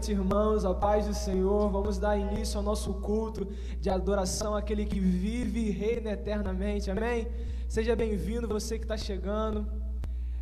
noite, irmãos, a paz do Senhor. Vamos dar início ao nosso culto de adoração àquele que vive e reina eternamente. Amém? Seja bem-vindo, você que está chegando.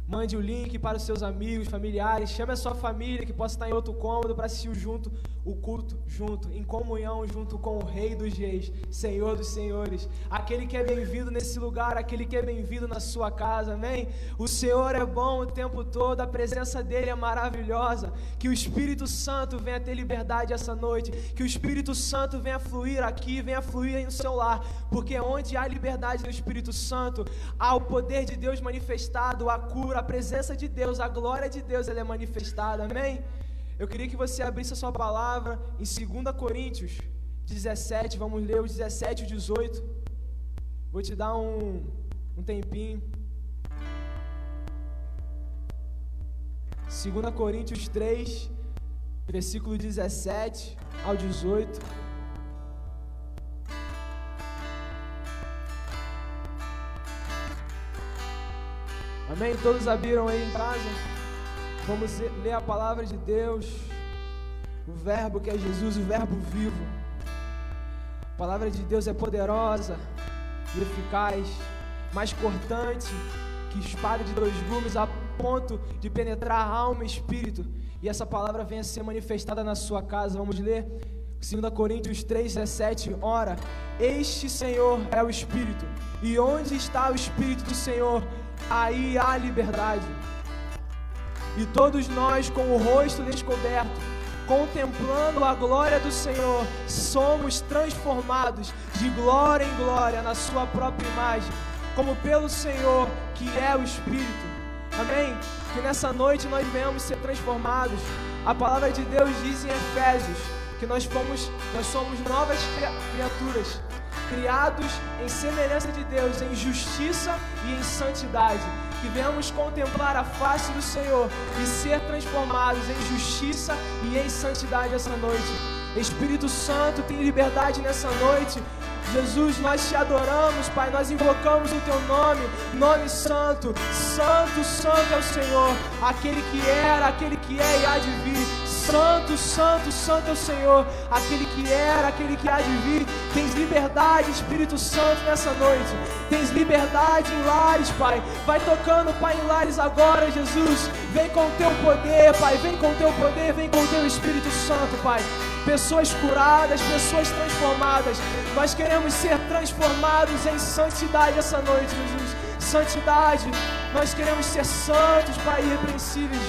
Mande o link para os seus amigos, familiares. Chame a sua família que possa estar em outro cômodo para assistir junto o culto, junto, em comunhão, junto com o Rei dos Reis, Senhor dos Senhores. Aquele que é bem-vindo nesse lugar, aquele que é bem-vindo na sua casa, amém? O Senhor é bom o tempo todo, a presença dele é maravilhosa. Que o Espírito Santo venha ter liberdade essa noite. Que o Espírito Santo venha fluir aqui, venha fluir no seu lar. Porque onde há liberdade do Espírito Santo, há o poder de Deus manifestado, a cura a presença de Deus, a glória de Deus, ela é manifestada, amém? Eu queria que você abrisse a sua palavra em 2 Coríntios 17, vamos ler os 17 e 18. Vou te dar um, um tempinho. 2 Coríntios 3, versículo 17 ao 18. Amém? Todos abriram aí em casa? Vamos ler a palavra de Deus, o Verbo que é Jesus, o Verbo vivo. A palavra de Deus é poderosa e eficaz, mais cortante que espada de dois gumes, a ponto de penetrar alma e espírito. E essa palavra venha a ser manifestada na sua casa. Vamos ler 2 Coríntios 3,17. Ora, este Senhor é o Espírito, e onde está o Espírito do Senhor? aí há liberdade. E todos nós, com o rosto descoberto, contemplando a glória do Senhor, somos transformados de glória em glória na Sua própria imagem, como pelo Senhor que é o Espírito. Amém? Que nessa noite nós venhamos ser transformados. A palavra de Deus diz em Efésios que nós fomos, nós somos novas criaturas criados em semelhança de Deus, em justiça e em santidade. Que venhamos contemplar a face do Senhor e ser transformados em justiça e em santidade essa noite. Espírito Santo, tem liberdade nessa noite. Jesus, nós te adoramos, Pai, nós invocamos o teu nome, nome santo, santo, santo é o Senhor, aquele que era, aquele que é e há de vir. Santo, santo, santo é o Senhor, aquele que era, aquele que há de vir. Tens liberdade, Espírito Santo, nessa noite. Tens liberdade em lares, Pai. Vai tocando, Pai, em lares agora, Jesus. Vem com o teu poder, Pai. Vem com o teu poder, vem com o teu Espírito Santo, Pai. Pessoas curadas, pessoas transformadas. Nós queremos ser transformados em santidade essa noite, Jesus. Santidade. Nós queremos ser santos, Pai, irrepreensíveis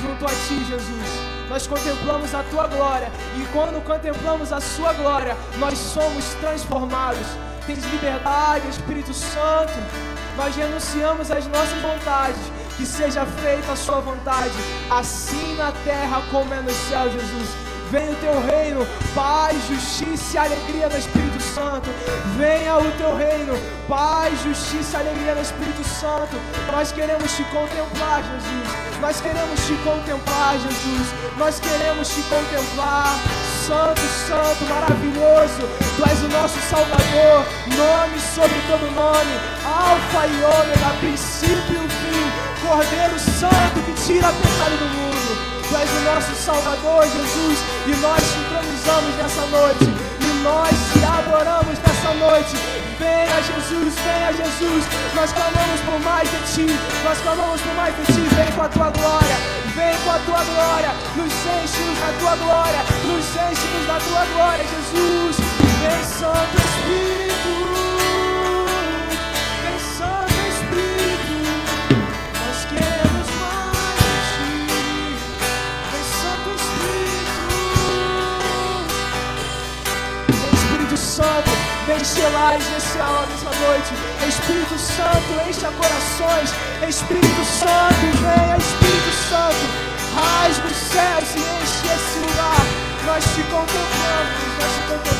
junto a Ti, Jesus nós contemplamos a tua glória, e quando contemplamos a sua glória, nós somos transformados. Tens liberdade, Espírito Santo. Nós renunciamos às nossas vontades, que seja feita a sua vontade, assim na terra como é no céu, Jesus. Venha o teu reino, paz, justiça e alegria no Espírito Santo. Venha o teu reino, paz, justiça e alegria no Espírito Santo. Nós queremos te contemplar, Jesus. Nós queremos te contemplar, Jesus. Nós queremos te contemplar. Santo, santo, maravilhoso. Tu és o nosso Salvador. Nome sobre todo nome. Alfa e ômega, princípio e fim. Cordeiro Santo que tira a pecado do mundo. Tu és o nosso Salvador, Jesus. E nós te entronizamos nessa noite. E nós te adoramos nessa noite Venha Jesus, venha Jesus. Nós clamamos por mais de ti. Nós clamamos por mais de ti. Vem com a tua glória. Vem com a tua glória. Nos enche-nos da tua glória. Nos enche-nos da tua glória, Jesus. Vem, Santo Espírito. Enche lares nesse aula, nessa noite. Espírito Santo, enche corações. Espírito Santo, venha, Espírito Santo. Rasga os céus e enche esse lugar. Nós te contemplamos, nós te contemplamos.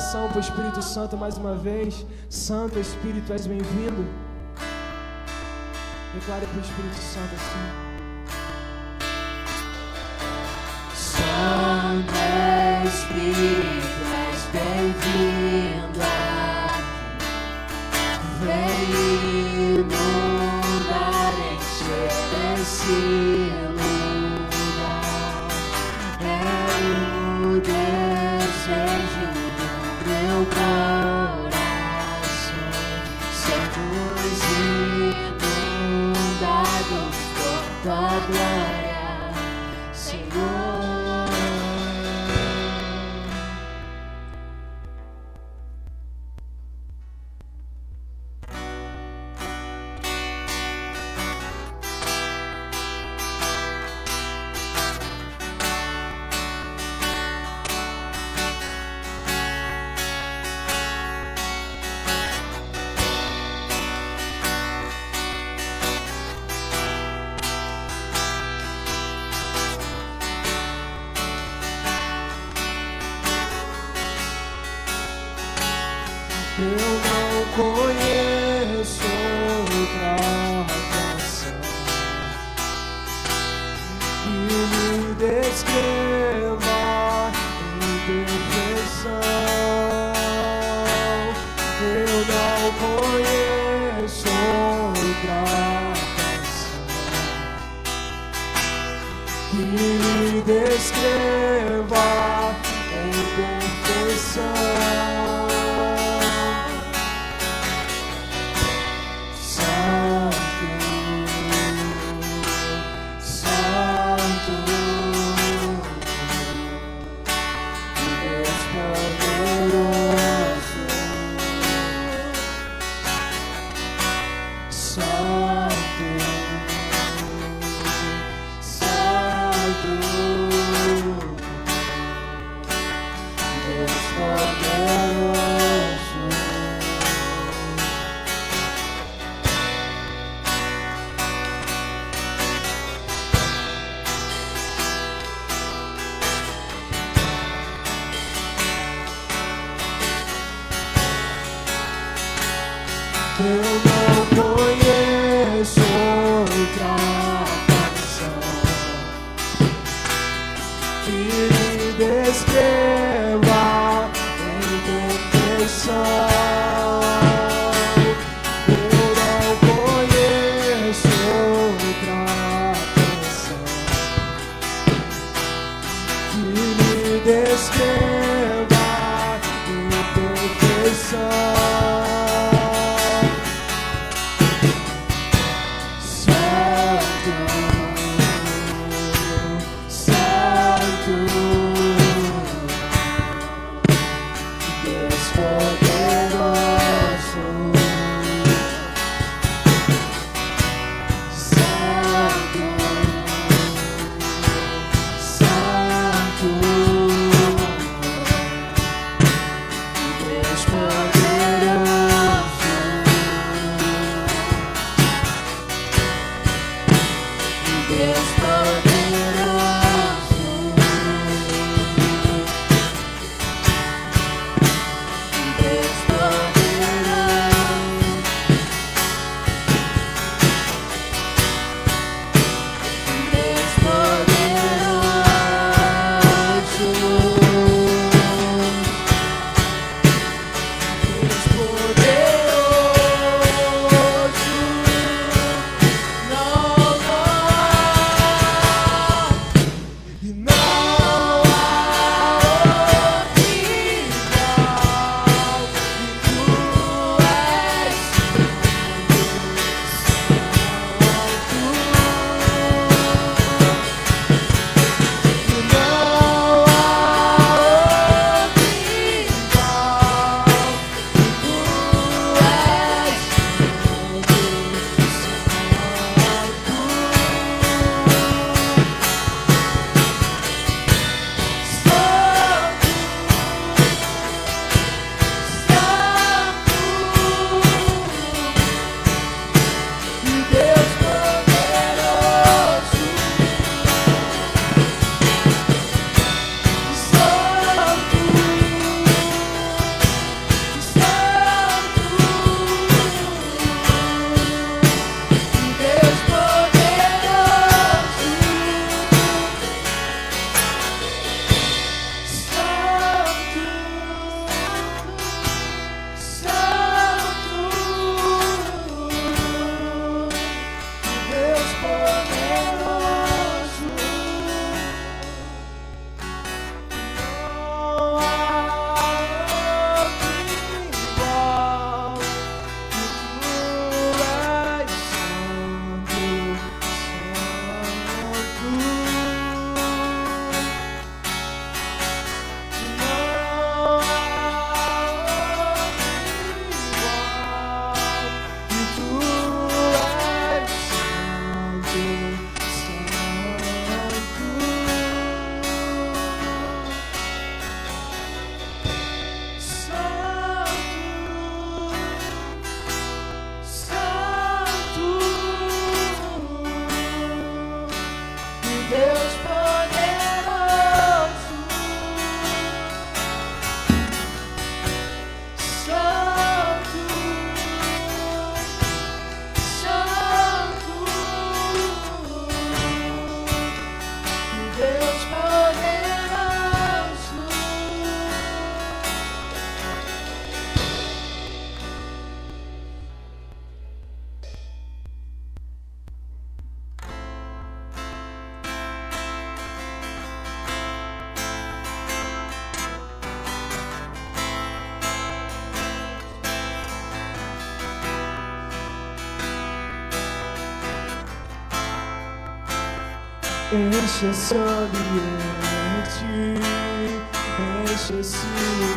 Declaração para o Espírito Santo mais uma vez. Santo Espírito, és bem-vindo. Declare para o Espírito Santo assim. que me descreva e perfeição. Enche esse ambiente, enche esse lugar.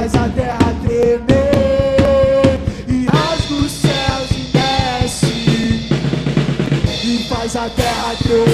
Faz a terra tremer. E rasga os céus e desce e faz a terra tremer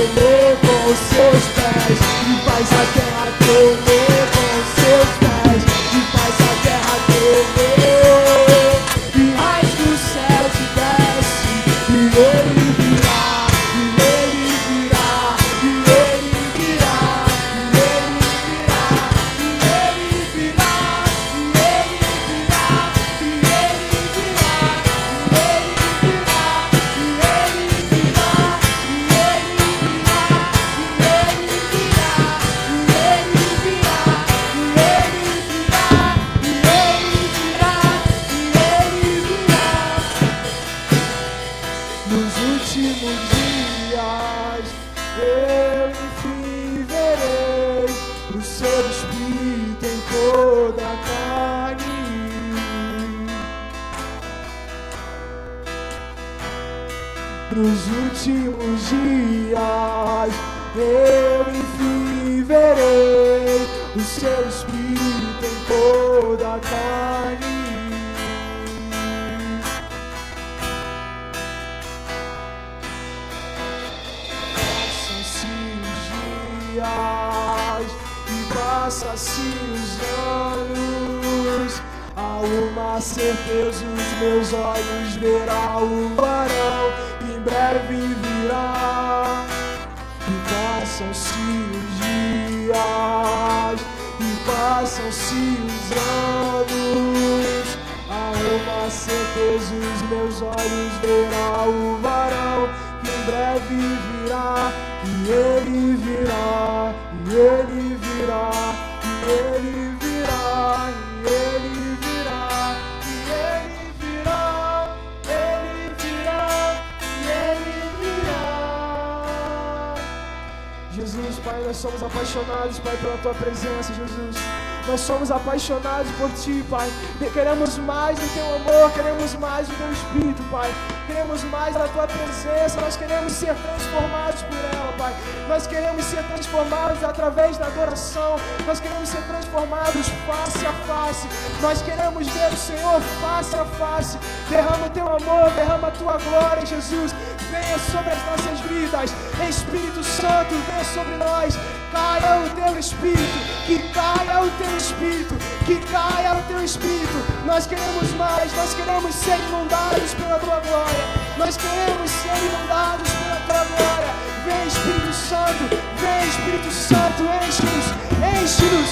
apaixonados por Ti, Pai. Queremos mais do Teu amor, queremos mais do Teu Espírito, Pai. Queremos mais da Tua presença, nós queremos ser transformados por ela, Pai. Nós queremos ser transformados através da adoração, nós queremos ser transformados face a face. Nós queremos ver o Senhor face a face. Derrama o Teu amor, derrama a Tua glória, Jesus. Venha sobre as nossas vidas, Espírito Santo, venha sobre nós. Caia o Teu Espírito, que caia o Teu Espírito, que caia o Teu Espírito. Nós queremos mais, nós queremos ser inundados pela Tua glória. Nós queremos ser inundados pela Tua glória. Vem Espírito Santo, vem Espírito Santo, enche-nos, enche-nos,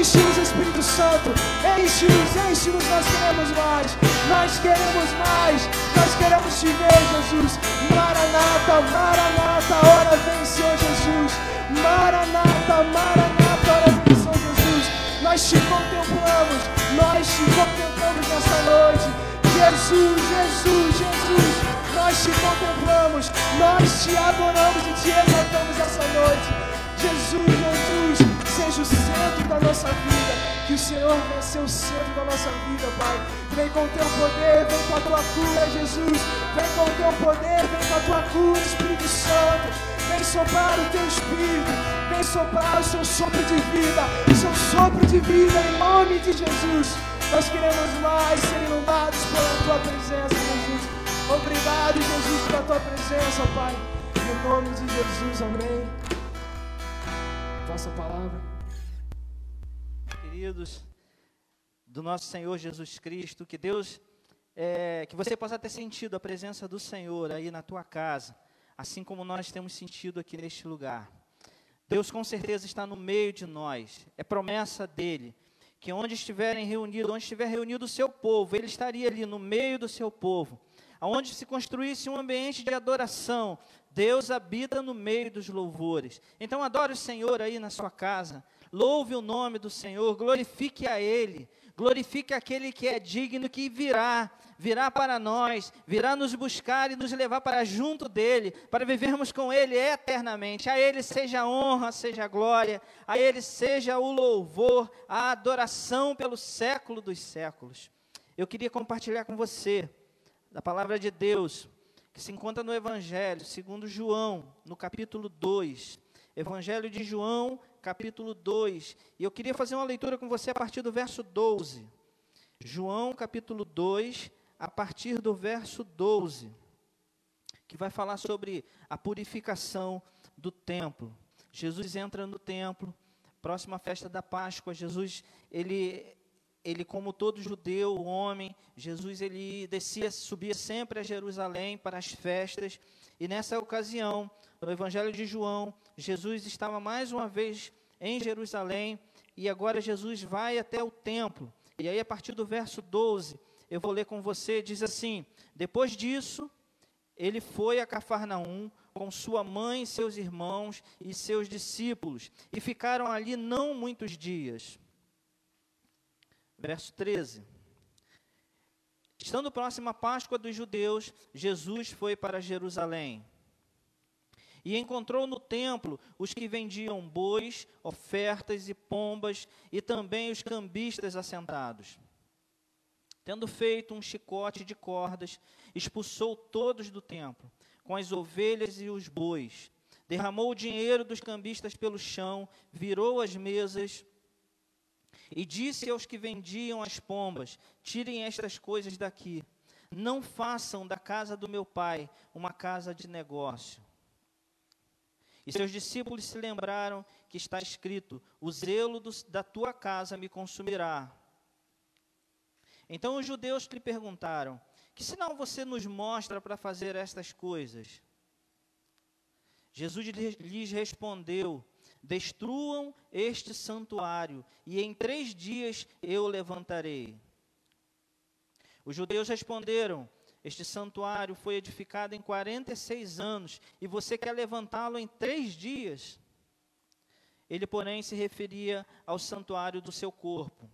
enche-nos Espírito Santo, enche-nos, enche-nos, nós queremos mais, nós queremos mais, nós queremos te ver, Jesus. Maranata, Maranata, hora vem, Senhor Jesus. Maranata, Maranata, Nós te contemplamos, nós te contemplamos nessa noite. Jesus, Jesus, Jesus, nós te contemplamos, nós te adoramos e te exaltamos essa noite. Jesus, Jesus, seja o centro da nossa vida. Que o Senhor venha ser o centro da nossa vida, Pai. Vem com o teu poder, vem com a tua cura, Jesus. Vem com o teu poder, vem com a tua cura, Espírito Santo. Vem soprar o teu Espírito, vem soprar o seu sopro de vida, o seu sopro de vida em nome de Jesus. Nós queremos mais ser inundados pela tua presença, Jesus. Obrigado, Jesus, pela tua presença, Pai. Em nome de Jesus, amém. Vossa palavra. queridos, do nosso Senhor Jesus Cristo, que Deus, é, que você possa ter sentido a presença do Senhor aí na tua casa, assim como nós temos sentido aqui neste lugar. Deus com certeza está no meio de nós, é promessa dele, que onde estiverem reunidos, onde estiver reunido o seu povo, ele estaria ali no meio do seu povo. Aonde se construísse um ambiente de adoração, Deus habita no meio dos louvores. Então adore o Senhor aí na sua casa, louve o nome do Senhor, glorifique a Ele, glorifique aquele que é digno, que virá, virá para nós, virá nos buscar e nos levar para junto dele, para vivermos com ele eternamente. A ele seja a honra, seja a glória, a ele seja o louvor, a adoração pelo século dos séculos. Eu queria compartilhar com você da palavra de Deus, que se encontra no Evangelho, segundo João, no capítulo 2. Evangelho de João, capítulo 2. E eu queria fazer uma leitura com você a partir do verso 12. João, capítulo 2, a partir do verso 12, que vai falar sobre a purificação do templo. Jesus entra no templo, próxima festa da Páscoa, Jesus, ele ele como todo judeu, homem, Jesus ele descia, subia sempre a Jerusalém para as festas, e nessa ocasião, no Evangelho de João, Jesus estava mais uma vez em Jerusalém, e agora Jesus vai até o templo. E aí, a partir do verso 12, eu vou ler com você, diz assim: Depois disso, ele foi a Cafarnaum com sua mãe, seus irmãos e seus discípulos, e ficaram ali não muitos dias. Verso 13. Estando próxima a Páscoa dos judeus, Jesus foi para Jerusalém. E encontrou no templo os que vendiam bois, ofertas e pombas, e também os cambistas assentados. Tendo feito um chicote de cordas, expulsou todos do templo, com as ovelhas e os bois. Derramou o dinheiro dos cambistas pelo chão, virou as mesas e disse aos que vendiam as pombas: Tirem estas coisas daqui. Não façam da casa do meu pai uma casa de negócio. E seus discípulos se lembraram que está escrito: O zelo do, da tua casa me consumirá. Então os judeus lhe perguntaram: Que sinal você nos mostra para fazer estas coisas? Jesus lhes respondeu: Destruam este santuário, e em três dias eu levantarei. Os judeus responderam: este santuário foi edificado em 46 anos e você quer levantá-lo em três dias? Ele, porém, se referia ao santuário do seu corpo.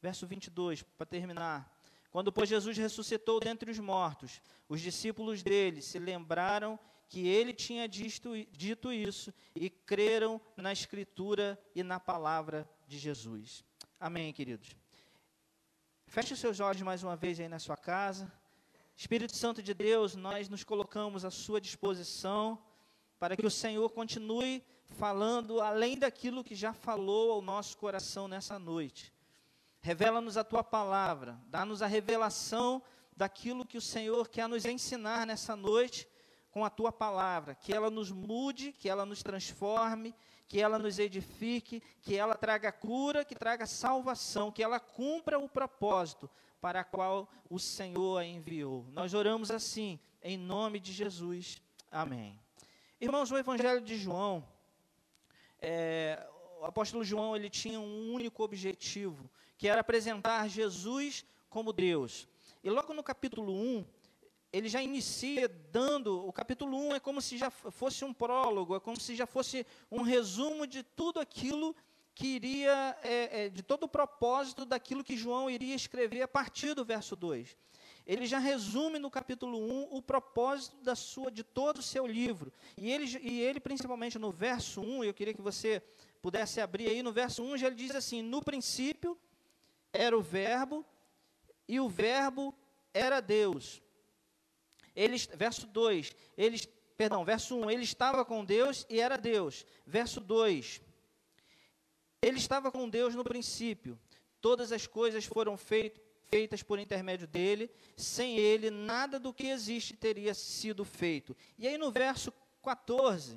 Verso 22, para terminar. Quando, pois, Jesus ressuscitou dentre os mortos, os discípulos dele se lembraram que ele tinha dito, dito isso e creram na Escritura e na palavra de Jesus. Amém, queridos. Feche os seus olhos mais uma vez aí na sua casa. Espírito Santo de Deus, nós nos colocamos à sua disposição para que o Senhor continue falando além daquilo que já falou ao nosso coração nessa noite. Revela-nos a tua palavra, dá-nos a revelação daquilo que o Senhor quer nos ensinar nessa noite com a tua palavra, que ela nos mude, que ela nos transforme, que ela nos edifique, que ela traga cura, que traga salvação, que ela cumpra o propósito para a qual o Senhor a enviou. Nós oramos assim, em nome de Jesus. Amém. Irmãos, o Evangelho de João, é, o apóstolo João, ele tinha um único objetivo, que era apresentar Jesus como Deus. E logo no capítulo 1, ele já inicia dando, o capítulo 1 é como se já fosse um prólogo, é como se já fosse um resumo de tudo aquilo que iria, é, é, de todo o propósito daquilo que João iria escrever a partir do verso 2. Ele já resume no capítulo 1 o propósito da sua, de todo o seu livro. E ele, e ele, principalmente no verso 1, eu queria que você pudesse abrir aí, no verso 1, já ele diz assim: No princípio era o Verbo, e o Verbo era Deus. Ele, verso 2, ele, perdão, verso 1, ele estava com Deus e era Deus. Verso 2, ele estava com Deus no princípio. Todas as coisas foram feitas feitas por intermédio dele, sem ele, nada do que existe teria sido feito. E aí no verso 14,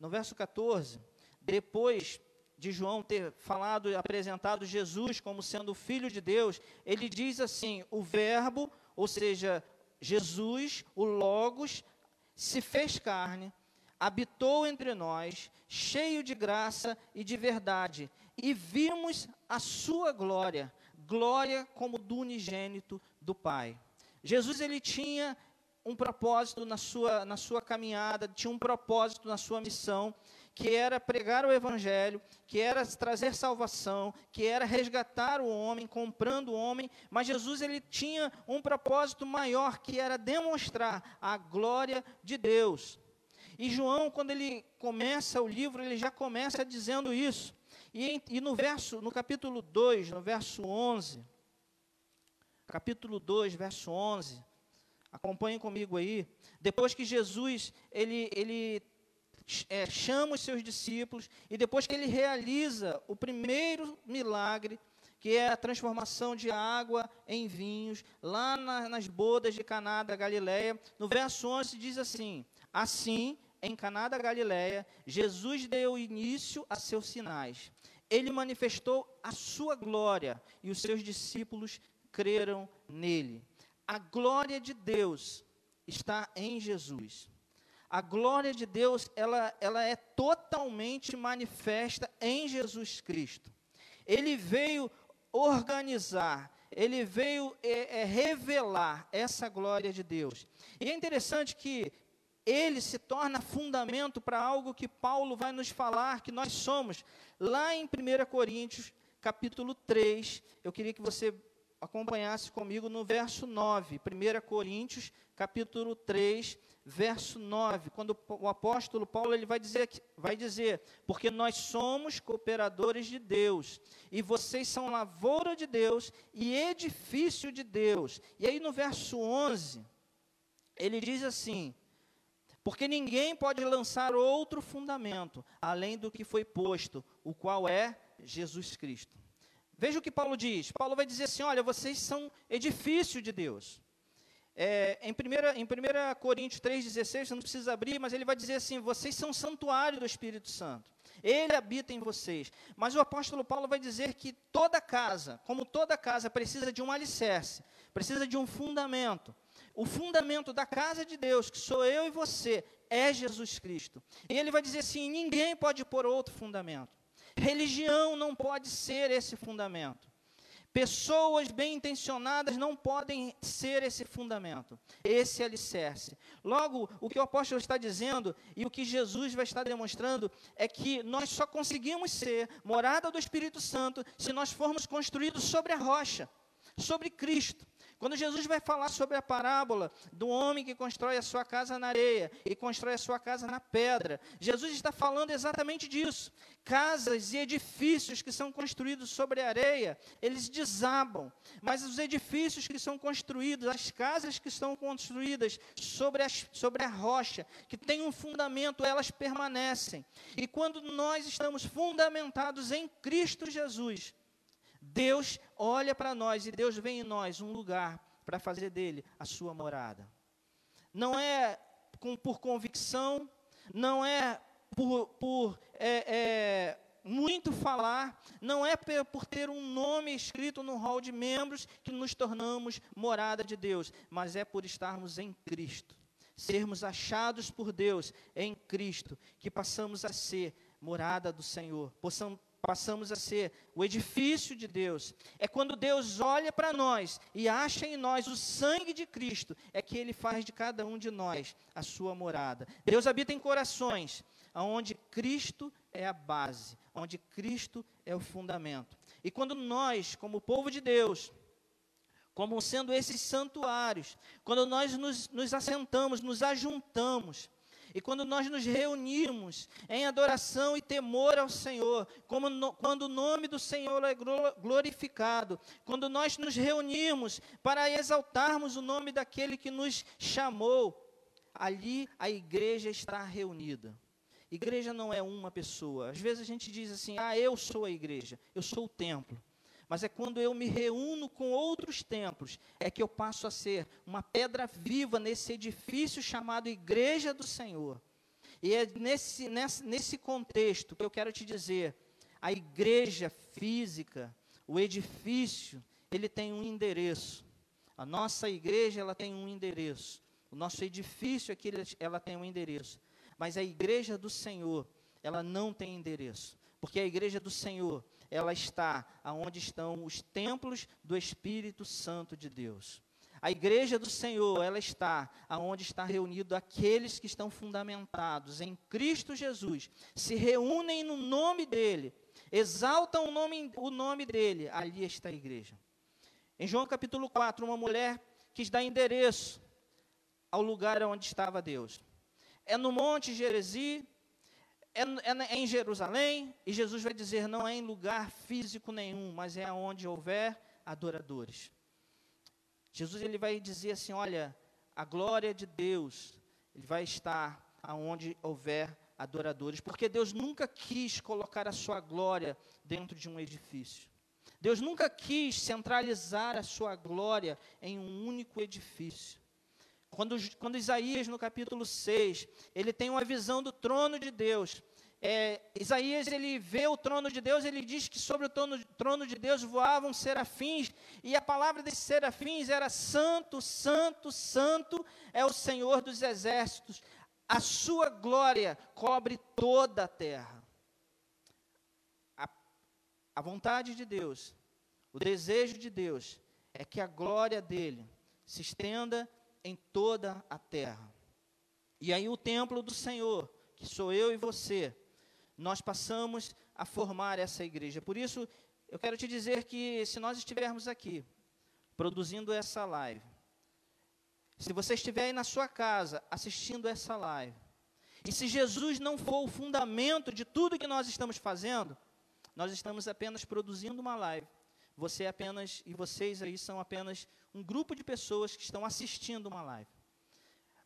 no verso 14, depois de João ter falado, apresentado Jesus como sendo o Filho de Deus, ele diz assim: o Verbo, ou seja, Jesus, o Logos, se fez carne, habitou entre nós, cheio de graça e de verdade, e vimos a sua glória, glória como do unigênito do Pai. Jesus ele tinha um propósito na sua, na sua caminhada, tinha um propósito na sua missão, que era pregar o evangelho, que era trazer salvação, que era resgatar o homem, comprando o homem, mas Jesus ele tinha um propósito maior, que era demonstrar a glória de Deus. E João, quando ele começa o livro, ele já começa dizendo isso. E, e no verso, no capítulo 2, no verso 11, capítulo 2, verso 11, acompanhem comigo aí, depois que Jesus, ele, ele é, chama os seus discípulos, e depois que ele realiza o primeiro milagre, que é a transformação de água em vinhos, lá na, nas bodas de Caná da Galileia, no verso 11 diz assim, assim, em Caná da Galileia, Jesus deu início a seus sinais. Ele manifestou a sua glória e os seus discípulos creram nele. A glória de Deus está em Jesus. A glória de Deus, ela, ela é totalmente manifesta em Jesus Cristo. Ele veio organizar, ele veio é, é, revelar essa glória de Deus. E é interessante que ele se torna fundamento para algo que Paulo vai nos falar que nós somos. Lá em 1 Coríntios, capítulo 3, eu queria que você acompanhasse comigo no verso 9. 1 Coríntios, capítulo 3, verso 9, quando o apóstolo Paulo ele vai dizer, vai dizer, porque nós somos cooperadores de Deus, e vocês são lavoura de Deus e edifício de Deus. E aí no verso 11, ele diz assim: porque ninguém pode lançar outro fundamento além do que foi posto, o qual é Jesus Cristo. Veja o que Paulo diz. Paulo vai dizer assim: olha, vocês são edifício de Deus. É, em 1 em primeira Coríntios 3,16, você não precisa abrir, mas ele vai dizer assim: vocês são santuário do Espírito Santo. Ele habita em vocês. Mas o apóstolo Paulo vai dizer que toda casa, como toda casa, precisa de um alicerce, precisa de um fundamento. O fundamento da casa de Deus, que sou eu e você, é Jesus Cristo. E ele vai dizer assim: ninguém pode pôr outro fundamento. Religião não pode ser esse fundamento. Pessoas bem intencionadas não podem ser esse fundamento, esse alicerce. Logo, o que o apóstolo está dizendo e o que Jesus vai estar demonstrando é que nós só conseguimos ser morada do Espírito Santo se nós formos construídos sobre a rocha, sobre Cristo. Quando Jesus vai falar sobre a parábola do homem que constrói a sua casa na areia e constrói a sua casa na pedra, Jesus está falando exatamente disso. Casas e edifícios que são construídos sobre a areia, eles desabam. Mas os edifícios que são construídos, as casas que estão construídas sobre, as, sobre a rocha, que tem um fundamento, elas permanecem. E quando nós estamos fundamentados em Cristo Jesus, Deus olha para nós e Deus vê em nós um lugar para fazer dele a sua morada. Não é com, por convicção, não é por, por é, é, muito falar, não é por ter um nome escrito no hall de membros que nos tornamos morada de Deus, mas é por estarmos em Cristo, sermos achados por Deus em Cristo, que passamos a ser morada do Senhor, passamos a ser o edifício de Deus. É quando Deus olha para nós e acha em nós o sangue de Cristo, é que Ele faz de cada um de nós a sua morada. Deus habita em corações onde Cristo é a base, onde Cristo é o fundamento. E quando nós, como povo de Deus, como sendo esses santuários, quando nós nos, nos assentamos, nos ajuntamos, e quando nós nos reunimos em adoração e temor ao Senhor, no, quando o nome do Senhor é glorificado, quando nós nos reunimos para exaltarmos o nome daquele que nos chamou, ali a igreja está reunida. Igreja não é uma pessoa. Às vezes a gente diz assim: ah, eu sou a igreja, eu sou o templo mas é quando eu me reúno com outros templos, é que eu passo a ser uma pedra viva nesse edifício chamado Igreja do Senhor. E é nesse, nesse, nesse contexto que eu quero te dizer: a igreja física, o edifício, ele tem um endereço. A nossa igreja ela tem um endereço. O nosso edifício aqui, ela tem um endereço. Mas a igreja do Senhor, ela não tem endereço. Porque a igreja do Senhor, ela está aonde estão os templos do Espírito Santo de Deus. A igreja do Senhor, ela está aonde está reunido aqueles que estão fundamentados em Cristo Jesus, se reúnem no nome dele, exaltam o nome, o nome dele, ali está a igreja. Em João capítulo 4, uma mulher quis dar endereço ao lugar onde estava Deus. É no Monte Geresi, é, é, é, em Jerusalém, e Jesus vai dizer: não é em lugar físico nenhum, mas é onde houver adoradores. Jesus ele vai dizer assim: olha, a glória de Deus, ele vai estar aonde houver adoradores, porque Deus nunca quis colocar a sua glória dentro de um edifício. Deus nunca quis centralizar a sua glória em um único edifício. Quando, quando Isaías, no capítulo 6, ele tem uma visão do trono de Deus, é, Isaías ele vê o trono de Deus, ele diz que sobre o trono, trono, de Deus voavam serafins, e a palavra desses serafins era santo, santo, santo é o Senhor dos exércitos, a sua glória cobre toda a terra. A, a vontade de Deus, o desejo de Deus é que a glória dele se estenda em toda a terra. E aí o templo do Senhor, que sou eu e você, nós passamos a formar essa igreja. Por isso, eu quero te dizer que se nós estivermos aqui, produzindo essa live, se você estiver aí na sua casa assistindo essa live, e se Jesus não for o fundamento de tudo que nós estamos fazendo, nós estamos apenas produzindo uma live. Você é apenas, e vocês aí são apenas um grupo de pessoas que estão assistindo uma live.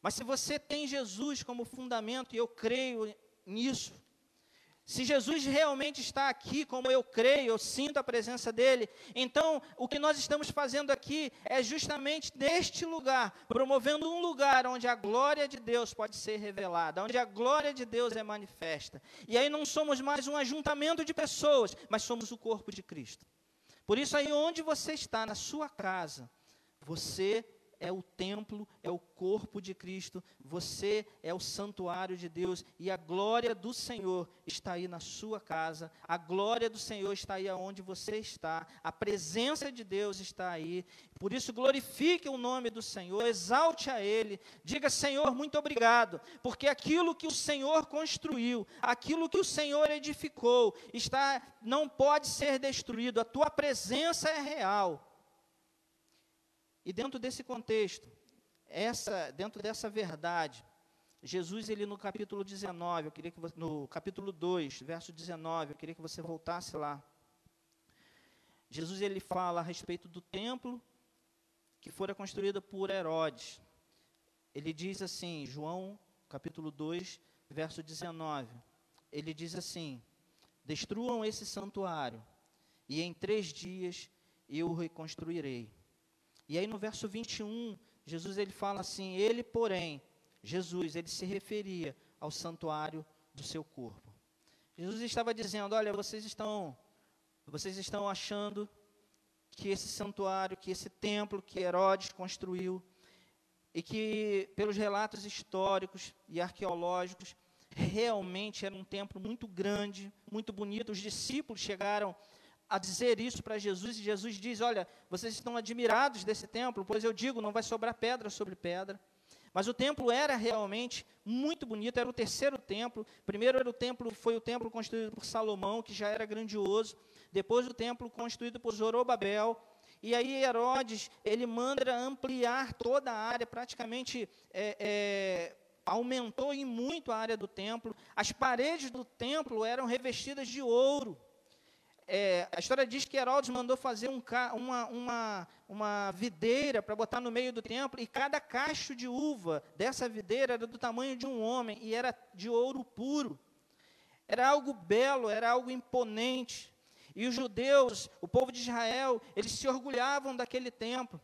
Mas se você tem Jesus como fundamento, e eu creio nisso, se Jesus realmente está aqui, como eu creio, eu sinto a presença dele, então o que nós estamos fazendo aqui é justamente neste lugar, promovendo um lugar onde a glória de Deus pode ser revelada, onde a glória de Deus é manifesta. E aí não somos mais um ajuntamento de pessoas, mas somos o corpo de Cristo. Por isso, aí onde você está, na sua casa, você é o templo, é o corpo de Cristo, você é o santuário de Deus e a glória do Senhor está aí na sua casa, a glória do Senhor está aí aonde você está, a presença de Deus está aí. Por isso, glorifique o nome do Senhor, exalte a Ele, diga: Senhor, muito obrigado, porque aquilo que o Senhor construiu, aquilo que o Senhor edificou, está, não pode ser destruído, a tua presença é real. E dentro desse contexto, essa, dentro dessa verdade, Jesus, ele no capítulo 19, eu queria que você, no capítulo 2, verso 19, eu queria que você voltasse lá. Jesus ele fala a respeito do templo que fora construído por Herodes. Ele diz assim, João, capítulo 2, verso 19. Ele diz assim: Destruam esse santuário, e em três dias eu o reconstruirei. E aí no verso 21, Jesus ele fala assim: Ele, porém, Jesus, ele se referia ao santuário do seu corpo. Jesus estava dizendo: Olha, vocês estão, vocês estão achando que esse santuário, que esse templo que Herodes construiu, e que, pelos relatos históricos e arqueológicos, realmente era um templo muito grande, muito bonito. Os discípulos chegaram a dizer isso para Jesus, e Jesus diz: Olha, vocês estão admirados desse templo, pois eu digo, não vai sobrar pedra sobre pedra. Mas o templo era realmente muito bonito, era o terceiro templo. Primeiro era o templo, foi o templo construído por Salomão, que já era grandioso. Depois o templo construído por Zorobabel. E aí Herodes, ele manda ampliar toda a área, praticamente é, é, aumentou em muito a área do templo. As paredes do templo eram revestidas de ouro é, a história diz que Herodes mandou fazer um, uma, uma, uma videira para botar no meio do templo, e cada cacho de uva dessa videira era do tamanho de um homem, e era de ouro puro. Era algo belo, era algo imponente. E os judeus, o povo de Israel, eles se orgulhavam daquele templo,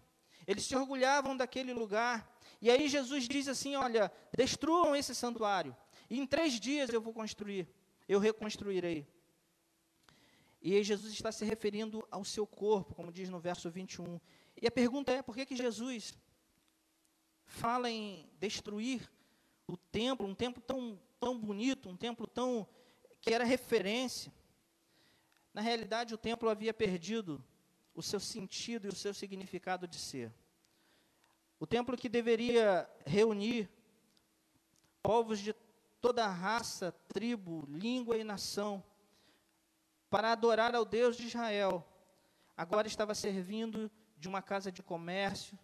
eles se orgulhavam daquele lugar. E aí Jesus diz assim: Olha, destruam esse santuário, e em três dias eu vou construir, eu reconstruirei. E Jesus está se referindo ao seu corpo, como diz no verso 21. E a pergunta é: por que, que Jesus fala em destruir o templo, um templo tão, tão bonito, um templo tão que era referência. Na realidade, o templo havia perdido o seu sentido e o seu significado de ser. O templo que deveria reunir povos de toda raça, tribo, língua e nação para adorar ao Deus de Israel, agora estava servindo de uma casa de comércio,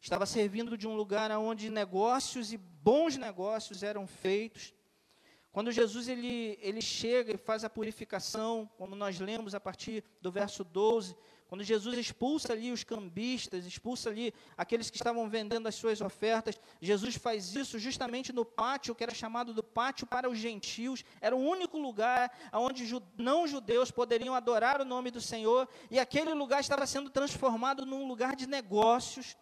estava servindo de um lugar onde negócios e bons negócios eram feitos. Quando Jesus ele, ele chega e faz a purificação, como nós lemos a partir do verso 12, quando Jesus expulsa ali os cambistas, expulsa ali aqueles que estavam vendendo as suas ofertas, Jesus faz isso justamente no pátio, que era chamado do pátio para os gentios. Era o único lugar onde não judeus poderiam adorar o nome do Senhor, e aquele lugar estava sendo transformado num lugar de negócios.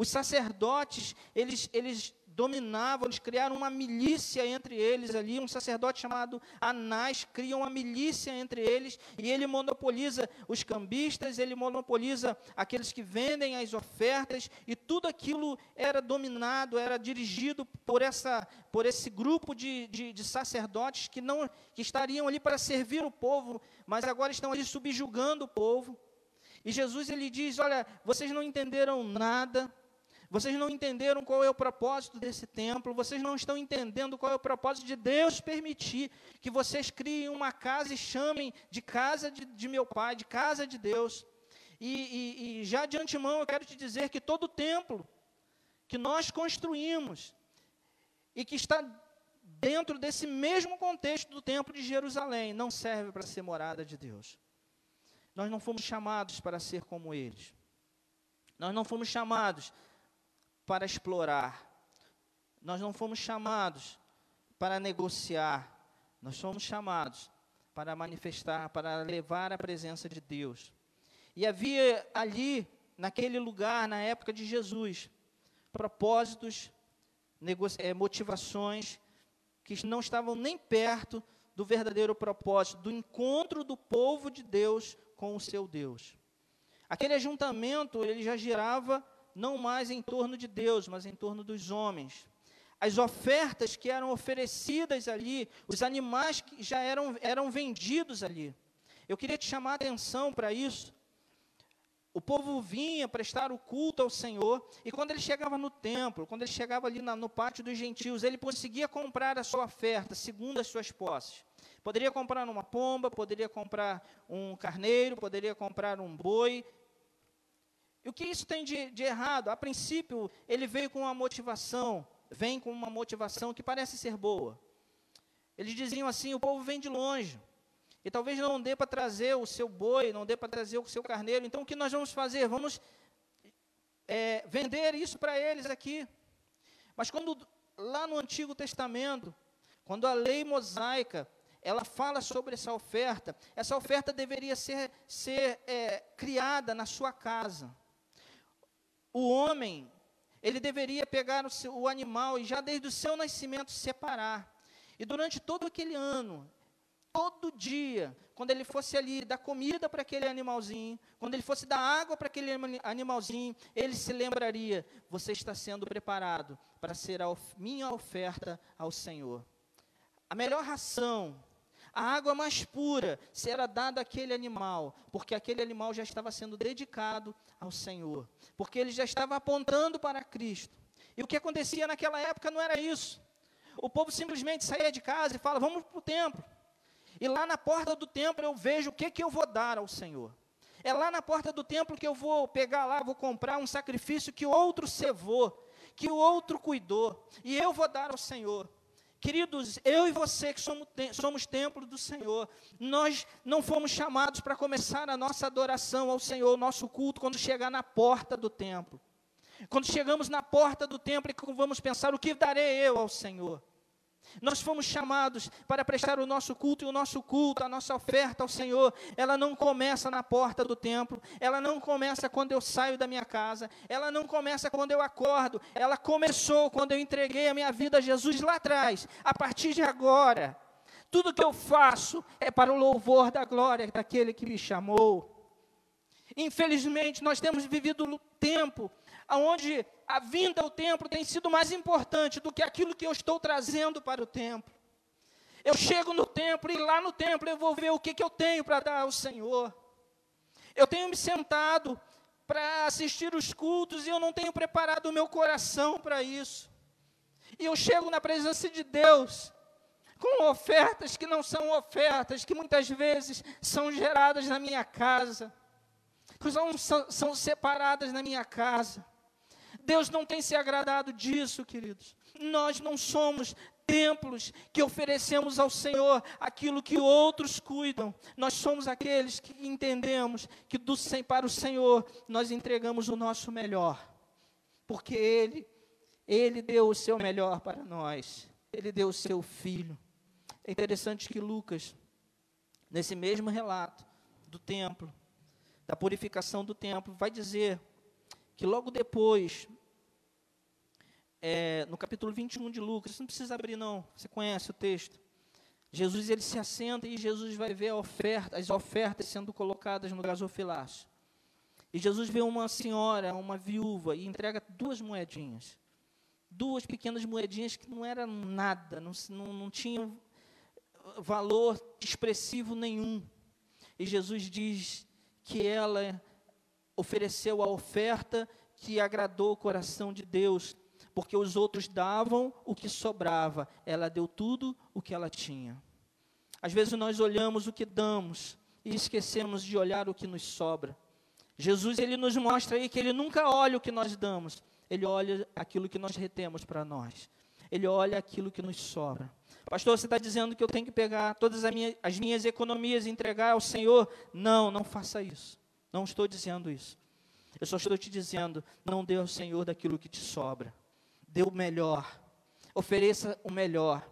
Os sacerdotes, eles, eles dominavam, eles criaram uma milícia entre eles ali, um sacerdote chamado Anás cria uma milícia entre eles, e ele monopoliza os cambistas, ele monopoliza aqueles que vendem as ofertas, e tudo aquilo era dominado, era dirigido por, essa, por esse grupo de, de, de sacerdotes que, não, que estariam ali para servir o povo, mas agora estão ali subjugando o povo. E Jesus ele diz: Olha, vocês não entenderam nada, vocês não entenderam qual é o propósito desse templo, vocês não estão entendendo qual é o propósito de Deus permitir que vocês criem uma casa e chamem de casa de, de meu Pai, de casa de Deus. E, e, e já de antemão eu quero te dizer que todo templo que nós construímos e que está dentro desse mesmo contexto do templo de Jerusalém não serve para ser morada de Deus. Nós não fomos chamados para ser como eles. Nós não fomos chamados para explorar. Nós não fomos chamados para negociar. Nós somos chamados para manifestar, para levar a presença de Deus. E havia ali, naquele lugar, na época de Jesus, propósitos, é, motivações que não estavam nem perto do verdadeiro propósito, do encontro do povo de Deus com o seu Deus. Aquele ajuntamento, ele já girava não mais em torno de Deus, mas em torno dos homens. As ofertas que eram oferecidas ali, os animais que já eram, eram vendidos ali. Eu queria te chamar a atenção para isso. O povo vinha prestar o culto ao Senhor, e quando ele chegava no templo, quando ele chegava ali na, no pátio dos gentios, ele conseguia comprar a sua oferta, segundo as suas posses. Poderia comprar uma pomba, poderia comprar um carneiro, poderia comprar um boi, e o que isso tem de, de errado? A princípio, ele veio com uma motivação, vem com uma motivação que parece ser boa. Eles diziam assim: o povo vem de longe. E talvez não dê para trazer o seu boi, não dê para trazer o seu carneiro. Então o que nós vamos fazer? Vamos é, vender isso para eles aqui. Mas quando lá no Antigo Testamento, quando a lei mosaica ela fala sobre essa oferta, essa oferta deveria ser, ser é, criada na sua casa o homem, ele deveria pegar o, seu, o animal e já desde o seu nascimento separar. E durante todo aquele ano, todo dia, quando ele fosse ali dar comida para aquele animalzinho, quando ele fosse dar água para aquele animalzinho, ele se lembraria: você está sendo preparado para ser a minha oferta ao Senhor. A melhor ração a água mais pura será dada àquele animal, porque aquele animal já estava sendo dedicado ao Senhor, porque ele já estava apontando para Cristo. E o que acontecia naquela época não era isso. O povo simplesmente saía de casa e fala: Vamos para o templo. E lá na porta do templo eu vejo o que, que eu vou dar ao Senhor. É lá na porta do templo que eu vou pegar lá, vou comprar um sacrifício que o outro cevou, que o outro cuidou, e eu vou dar ao Senhor. Queridos, eu e você que somos, somos templo do Senhor, nós não fomos chamados para começar a nossa adoração ao Senhor, o nosso culto, quando chegar na porta do templo. Quando chegamos na porta do templo, vamos pensar: o que darei eu ao Senhor? Nós fomos chamados para prestar o nosso culto, e o nosso culto, a nossa oferta ao Senhor, ela não começa na porta do templo, ela não começa quando eu saio da minha casa, ela não começa quando eu acordo, ela começou quando eu entreguei a minha vida a Jesus lá atrás. A partir de agora, tudo que eu faço é para o louvor da glória daquele que me chamou. Infelizmente, nós temos vivido tempo aonde a vinda ao templo tem sido mais importante do que aquilo que eu estou trazendo para o templo. Eu chego no templo e lá no templo eu vou ver o que, que eu tenho para dar ao Senhor. Eu tenho me sentado para assistir os cultos e eu não tenho preparado o meu coração para isso. E eu chego na presença de Deus com ofertas que não são ofertas, que muitas vezes são geradas na minha casa, que são, são, são separadas na minha casa. Deus não tem se agradado disso, queridos. Nós não somos templos que oferecemos ao Senhor aquilo que outros cuidam. Nós somos aqueles que entendemos que do, para o Senhor nós entregamos o nosso melhor, porque Ele, Ele deu o seu melhor para nós. Ele deu o seu filho. É interessante que Lucas, nesse mesmo relato do templo, da purificação do templo, vai dizer que logo depois é, no capítulo 21 de Lucas, você não precisa abrir não, você conhece o texto. Jesus ele se assenta e Jesus vai ver oferta, as ofertas sendo colocadas no gasofilácio. E Jesus vê uma senhora, uma viúva, e entrega duas moedinhas. Duas pequenas moedinhas que não eram nada, não, não, não tinham valor expressivo nenhum. E Jesus diz que ela ofereceu a oferta que agradou o coração de Deus porque os outros davam o que sobrava, ela deu tudo o que ela tinha. Às vezes nós olhamos o que damos e esquecemos de olhar o que nos sobra. Jesus ele nos mostra aí que ele nunca olha o que nós damos, ele olha aquilo que nós retemos para nós. Ele olha aquilo que nos sobra. Pastor, você está dizendo que eu tenho que pegar todas as minhas, as minhas economias e entregar ao Senhor? Não, não faça isso. Não estou dizendo isso. Eu só estou te dizendo, não dê ao Senhor daquilo que te sobra dê o melhor, ofereça o melhor.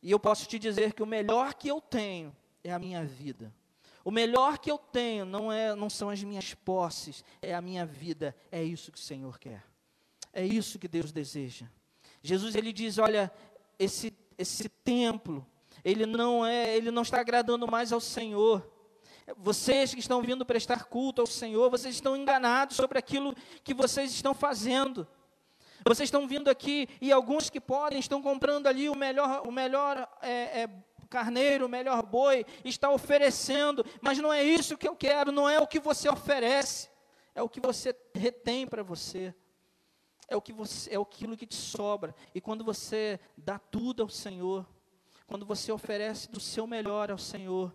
E eu posso te dizer que o melhor que eu tenho é a minha vida. O melhor que eu tenho não, é, não são as minhas posses, é a minha vida. É isso que o Senhor quer. É isso que Deus deseja. Jesus ele diz: olha, esse, esse templo, ele não é, ele não está agradando mais ao Senhor. Vocês que estão vindo prestar culto ao Senhor, vocês estão enganados sobre aquilo que vocês estão fazendo. Vocês estão vindo aqui e alguns que podem estão comprando ali o melhor, o melhor é, é, carneiro, o melhor boi, está oferecendo, mas não é isso que eu quero, não é o que você oferece, é o que você retém para você. É o que você, é aquilo que te sobra. E quando você dá tudo ao Senhor, quando você oferece do seu melhor ao Senhor,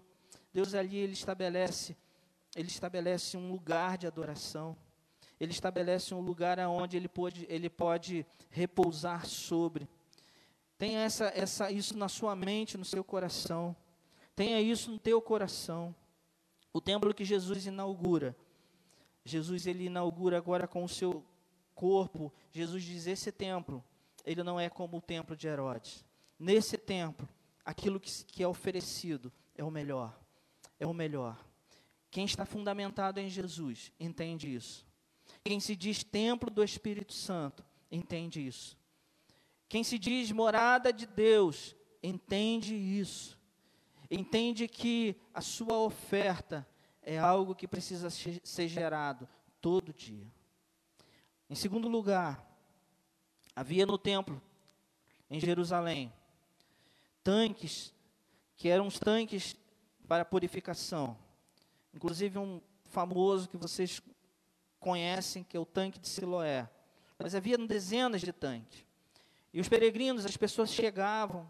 Deus ali ele estabelece, ele estabelece um lugar de adoração ele estabelece um lugar onde ele pode, ele pode repousar sobre. Tenha essa, essa, isso na sua mente, no seu coração. Tenha isso no teu coração. O templo que Jesus inaugura. Jesus ele inaugura agora com o seu corpo. Jesus diz: esse templo, ele não é como o templo de Herodes. Nesse templo, aquilo que, que é oferecido é o melhor. É o melhor. Quem está fundamentado em Jesus entende isso. Quem se diz templo do Espírito Santo entende isso. Quem se diz morada de Deus entende isso. Entende que a sua oferta é algo que precisa ser gerado todo dia. Em segundo lugar, havia no templo, em Jerusalém, tanques, que eram os tanques para purificação. Inclusive um famoso que vocês conhecem, que é o tanque de Siloé. Mas havia dezenas de tanques. E os peregrinos, as pessoas chegavam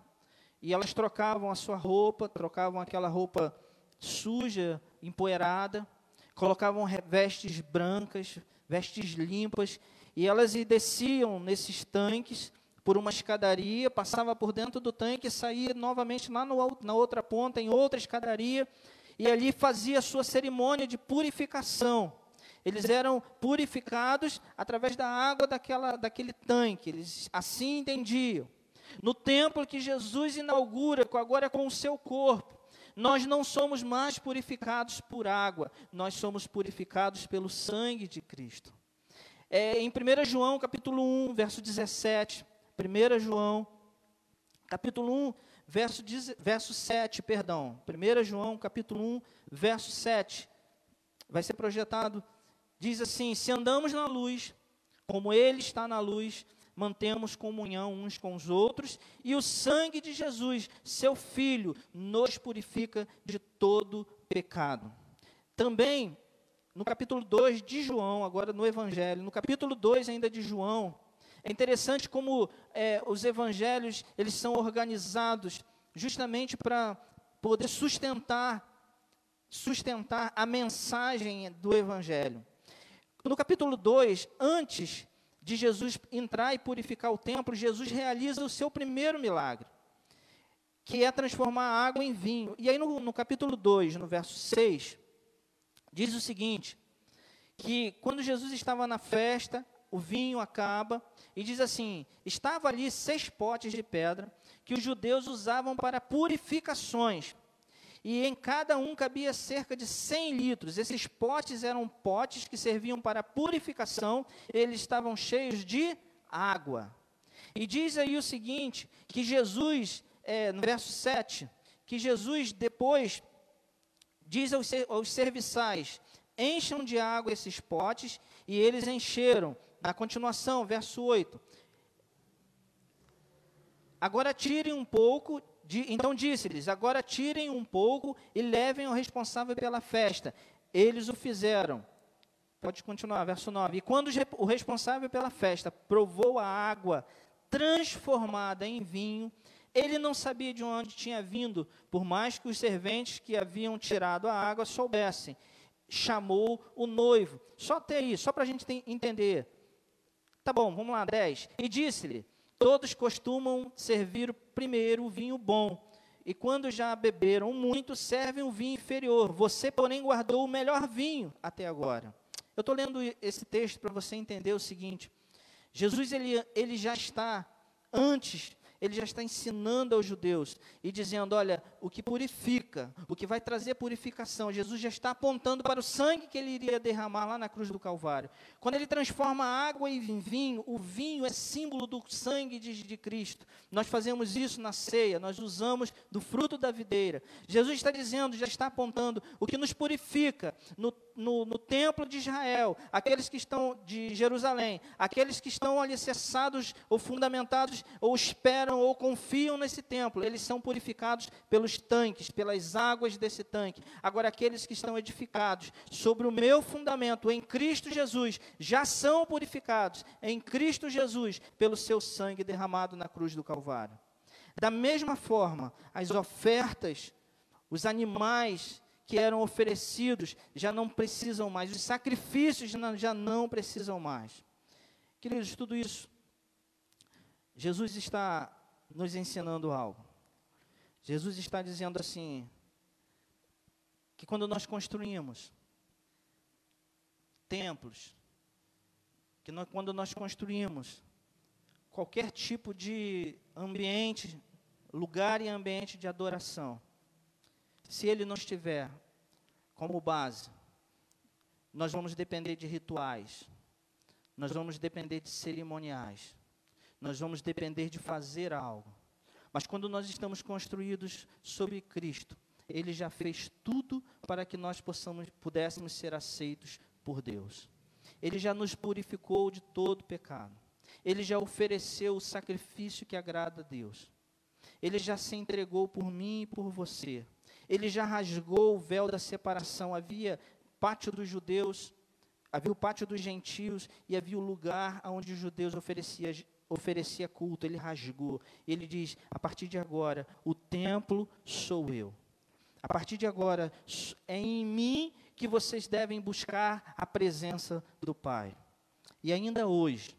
e elas trocavam a sua roupa, trocavam aquela roupa suja, empoeirada, colocavam vestes brancas, vestes limpas, e elas desciam nesses tanques por uma escadaria, passava por dentro do tanque e saía novamente lá no, na outra ponta, em outra escadaria, e ali fazia a sua cerimônia de purificação. Eles eram purificados através da água daquela, daquele tanque. Eles assim entendiam. No templo que Jesus inaugura, agora com o seu corpo, nós não somos mais purificados por água, nós somos purificados pelo sangue de Cristo. É, em 1 João, capítulo 1, verso 17, 1 João, capítulo 1, verso, verso 7, perdão, 1 João, capítulo 1, verso 7, vai ser projetado. Diz assim: Se andamos na luz, como Ele está na luz, mantemos comunhão uns com os outros, e o sangue de Jesus, seu Filho, nos purifica de todo pecado. Também, no capítulo 2 de João, agora no Evangelho, no capítulo 2 ainda de João, é interessante como é, os evangelhos eles são organizados justamente para poder sustentar sustentar a mensagem do evangelho. No capítulo 2, antes de Jesus entrar e purificar o templo, Jesus realiza o seu primeiro milagre, que é transformar a água em vinho. E aí no, no capítulo 2, no verso 6, diz o seguinte: que quando Jesus estava na festa, o vinho acaba, e diz assim: estava ali seis potes de pedra que os judeus usavam para purificações, e em cada um cabia cerca de 100 litros. Esses potes eram potes que serviam para purificação, eles estavam cheios de água. E diz aí o seguinte: que Jesus, é, no verso 7, que Jesus depois diz aos, aos serviçais: encham de água esses potes, e eles encheram na continuação, verso 8. Agora tirem um pouco, de, então disse-lhes: Agora tirem um pouco e levem o responsável pela festa. Eles o fizeram. Pode continuar, verso 9. E quando o responsável pela festa provou a água transformada em vinho, ele não sabia de onde tinha vindo, por mais que os serventes que haviam tirado a água soubessem. Chamou o noivo. Só até aí, só para a gente entender. Tá bom, vamos lá, 10. E disse-lhe: Todos costumam servir primeiro o vinho bom, e quando já beberam muito, servem o vinho inferior. Você, porém, guardou o melhor vinho até agora. Eu estou lendo esse texto para você entender o seguinte: Jesus ele, ele já está antes ele já está ensinando aos judeus e dizendo: olha, o que purifica, o que vai trazer purificação, Jesus já está apontando para o sangue que ele iria derramar lá na cruz do Calvário. Quando ele transforma água em vinho, o vinho é símbolo do sangue de, de Cristo. Nós fazemos isso na ceia, nós usamos do fruto da videira. Jesus está dizendo, já está apontando o que nos purifica no, no, no templo de Israel, aqueles que estão de Jerusalém, aqueles que estão alicerçados ou fundamentados ou esperam ou confiam nesse templo, eles são purificados pelos tanques, pelas águas desse tanque. Agora, aqueles que estão edificados sobre o meu fundamento em Cristo Jesus, já são purificados em Cristo Jesus pelo seu sangue derramado na cruz do Calvário. Da mesma forma, as ofertas, os animais que eram oferecidos já não precisam mais, os sacrifícios já não precisam mais. Queridos, tudo isso Jesus está nos ensinando algo. Jesus está dizendo assim: que quando nós construímos templos, que nós, quando nós construímos qualquer tipo de ambiente, lugar e ambiente de adoração, se ele não estiver como base, nós vamos depender de rituais, nós vamos depender de cerimoniais, nós vamos depender de fazer algo. Mas quando nós estamos construídos sobre Cristo, Ele já fez tudo para que nós possamos, pudéssemos ser aceitos por Deus. Ele já nos purificou de todo pecado. Ele já ofereceu o sacrifício que agrada a Deus. Ele já se entregou por mim e por você. Ele já rasgou o véu da separação. Havia pátio dos judeus, havia o pátio dos gentios e havia o lugar onde os judeus ofereciam oferecia culto, ele rasgou. Ele diz: a partir de agora, o templo sou eu. A partir de agora, é em mim que vocês devem buscar a presença do Pai. E ainda hoje,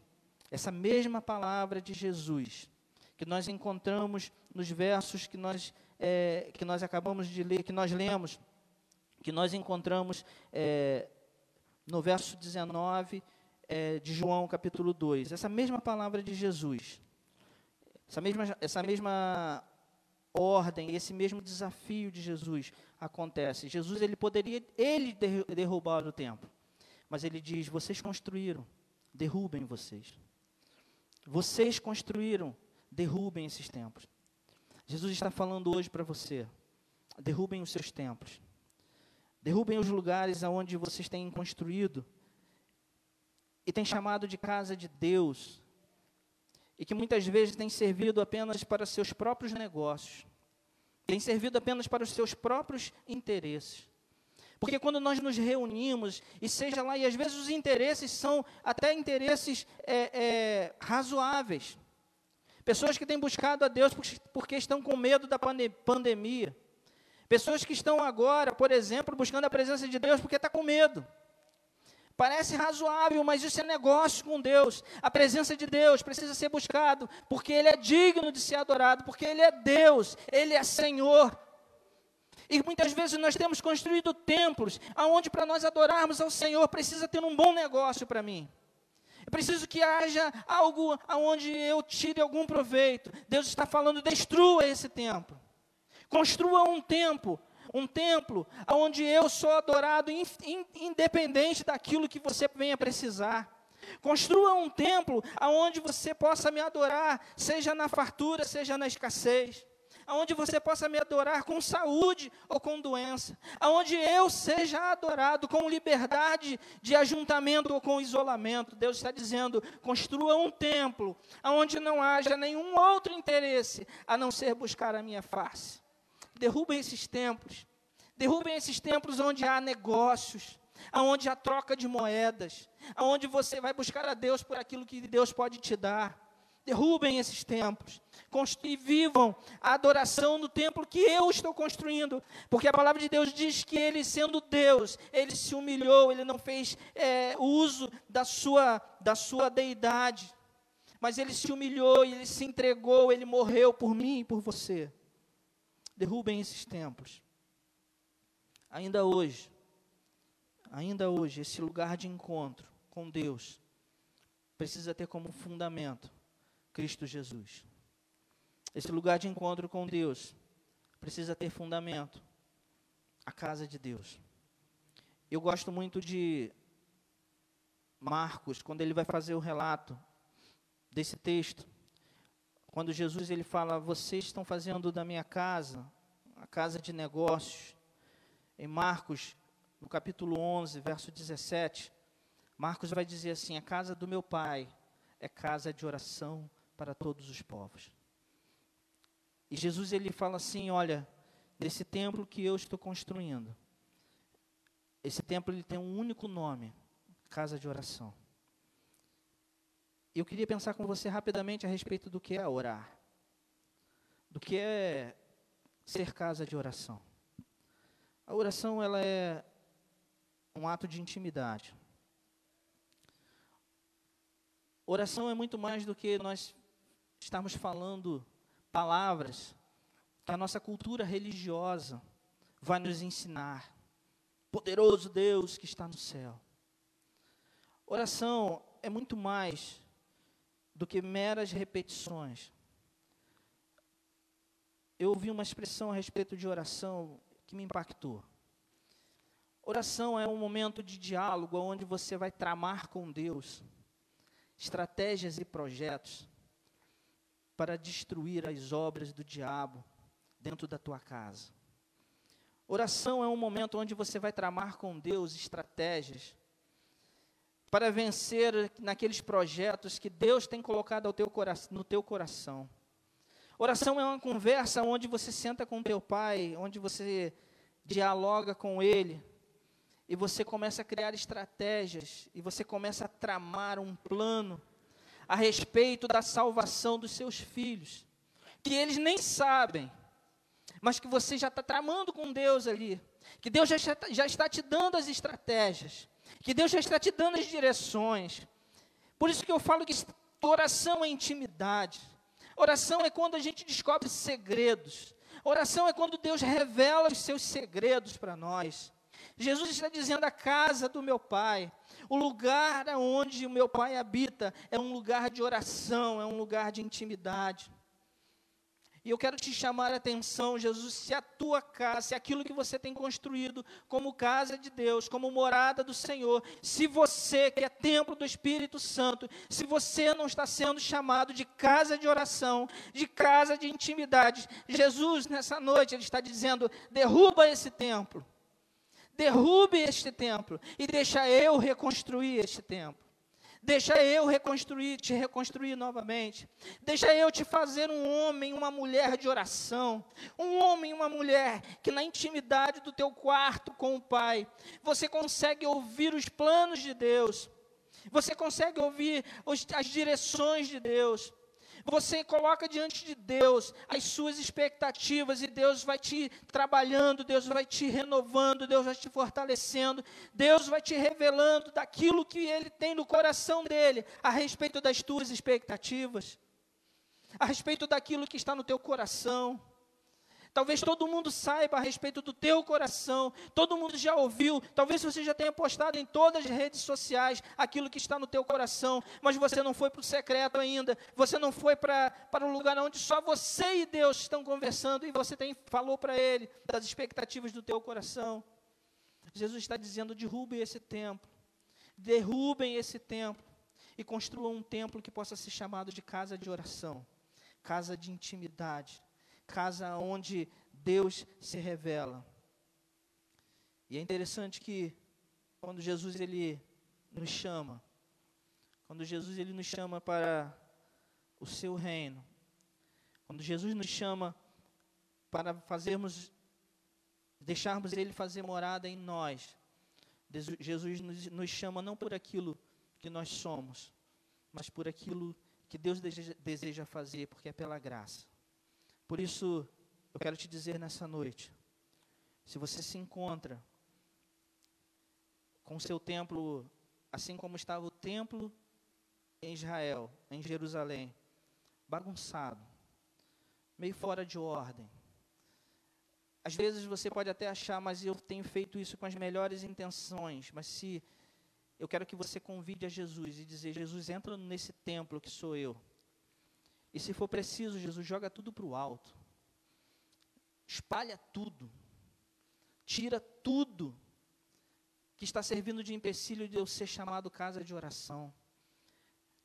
essa mesma palavra de Jesus, que nós encontramos nos versos que nós, é, que nós acabamos de ler, que nós lemos, que nós encontramos é, no verso 19 é, de João capítulo 2, essa mesma palavra de Jesus, essa mesma, essa mesma ordem, esse mesmo desafio de Jesus acontece. Jesus ele poderia ele derrubar o templo, mas ele diz: vocês construíram, derrubem vocês. Vocês construíram, derrubem esses templos. Jesus está falando hoje para você: derrubem os seus templos. Derrubem os lugares aonde vocês têm construído e tem chamado de casa de Deus, e que muitas vezes tem servido apenas para seus próprios negócios, tem servido apenas para os seus próprios interesses. Porque quando nós nos reunimos, e seja lá, e às vezes os interesses são até interesses é, é, razoáveis. Pessoas que têm buscado a Deus porque estão com medo da pandemia. Pessoas que estão agora, por exemplo, buscando a presença de Deus porque está com medo. Parece razoável, mas isso é negócio com Deus. A presença de Deus precisa ser buscado, porque Ele é digno de ser adorado, porque Ele é Deus, Ele é Senhor. E muitas vezes nós temos construído templos, aonde para nós adorarmos ao Senhor precisa ter um bom negócio para mim. Preciso que haja algo aonde eu tire algum proveito. Deus está falando, destrua esse templo. Construa um templo, um templo onde eu sou adorado in, in, independente daquilo que você venha precisar. Construa um templo aonde você possa me adorar, seja na fartura, seja na escassez aonde você possa me adorar com saúde ou com doença, aonde eu seja adorado com liberdade de ajuntamento ou com isolamento. Deus está dizendo: construa um templo aonde não haja nenhum outro interesse a não ser buscar a minha face. Derrubem esses templos, derrubem esses templos onde há negócios, aonde há troca de moedas, aonde você vai buscar a Deus por aquilo que Deus pode te dar. Derrubem esses templos e vivam a adoração no templo que eu estou construindo. Porque a palavra de Deus diz que ele, sendo Deus, ele se humilhou, ele não fez é, uso da sua, da sua deidade. Mas ele se humilhou, ele se entregou, ele morreu por mim e por você. Derrubem esses templos. Ainda hoje, ainda hoje, esse lugar de encontro com Deus precisa ter como fundamento Cristo Jesus. Esse lugar de encontro com Deus precisa ter fundamento. A casa de Deus. Eu gosto muito de Marcos, quando ele vai fazer o relato desse texto. Quando Jesus ele fala: "Vocês estão fazendo da minha casa a casa de negócios". Em Marcos, no capítulo 11, verso 17, Marcos vai dizer assim: "A casa do meu pai é casa de oração para todos os povos". E Jesus ele fala assim, olha, desse templo que eu estou construindo. Esse templo ele tem um único nome, casa de oração. Eu queria pensar com você rapidamente a respeito do que é orar. Do que é ser casa de oração. A oração ela é um ato de intimidade. Oração é muito mais do que nós estarmos falando palavras que a nossa cultura religiosa vai nos ensinar. Poderoso Deus que está no céu. Oração é muito mais do que meras repetições. Eu ouvi uma expressão a respeito de oração que me impactou. Oração é um momento de diálogo onde você vai tramar com Deus estratégias e projetos para destruir as obras do diabo dentro da tua casa. Oração é um momento onde você vai tramar com Deus estratégias para vencer naqueles projetos que Deus tem colocado teu no teu coração. Oração é uma conversa onde você senta com teu pai, onde você dialoga com ele, e você começa a criar estratégias, e você começa a tramar um plano a respeito da salvação dos seus filhos, que eles nem sabem, mas que você já está tramando com Deus ali, que Deus já está, já está te dando as estratégias, que Deus já está te dando as direções. Por isso que eu falo que oração é intimidade. Oração é quando a gente descobre segredos. Oração é quando Deus revela os seus segredos para nós. Jesus está dizendo: a casa do meu Pai, o lugar onde o meu Pai habita, é um lugar de oração, é um lugar de intimidade. E eu quero te chamar a atenção, Jesus, se a tua casa, se aquilo que você tem construído como casa de Deus, como morada do Senhor, se você, que é templo do Espírito Santo, se você não está sendo chamado de casa de oração, de casa de intimidade, Jesus, nessa noite, Ele está dizendo: derruba esse templo derrube este templo e deixa eu reconstruir este templo. Deixa eu reconstruir, te reconstruir novamente. Deixa eu te fazer um homem, uma mulher de oração. Um homem, uma mulher que na intimidade do teu quarto com o Pai, você consegue ouvir os planos de Deus. Você consegue ouvir os, as direções de Deus. Você coloca diante de Deus as suas expectativas e Deus vai te trabalhando, Deus vai te renovando, Deus vai te fortalecendo, Deus vai te revelando daquilo que Ele tem no coração dele a respeito das tuas expectativas, a respeito daquilo que está no teu coração. Talvez todo mundo saiba a respeito do teu coração, todo mundo já ouviu, talvez você já tenha postado em todas as redes sociais aquilo que está no teu coração, mas você não foi para o secreto ainda, você não foi para, o lugar onde só você e Deus estão conversando e você tem, falou para Ele das expectativas do teu coração. Jesus está dizendo: derrubem esse templo, derrubem esse templo e construam um templo que possa ser chamado de casa de oração, casa de intimidade casa onde Deus se revela. E é interessante que quando Jesus ele nos chama, quando Jesus ele nos chama para o seu reino, quando Jesus nos chama para fazermos deixarmos ele fazer morada em nós, Jesus nos, nos chama não por aquilo que nós somos, mas por aquilo que Deus deseja, deseja fazer, porque é pela graça. Por isso, eu quero te dizer nessa noite: se você se encontra com o seu templo, assim como estava o templo em Israel, em Jerusalém, bagunçado, meio fora de ordem. Às vezes você pode até achar, mas eu tenho feito isso com as melhores intenções. Mas se eu quero que você convide a Jesus e dizer: Jesus, entra nesse templo que sou eu. E se for preciso, Jesus joga tudo para o alto. Espalha tudo. Tira tudo que está servindo de empecilho de eu ser chamado casa de oração.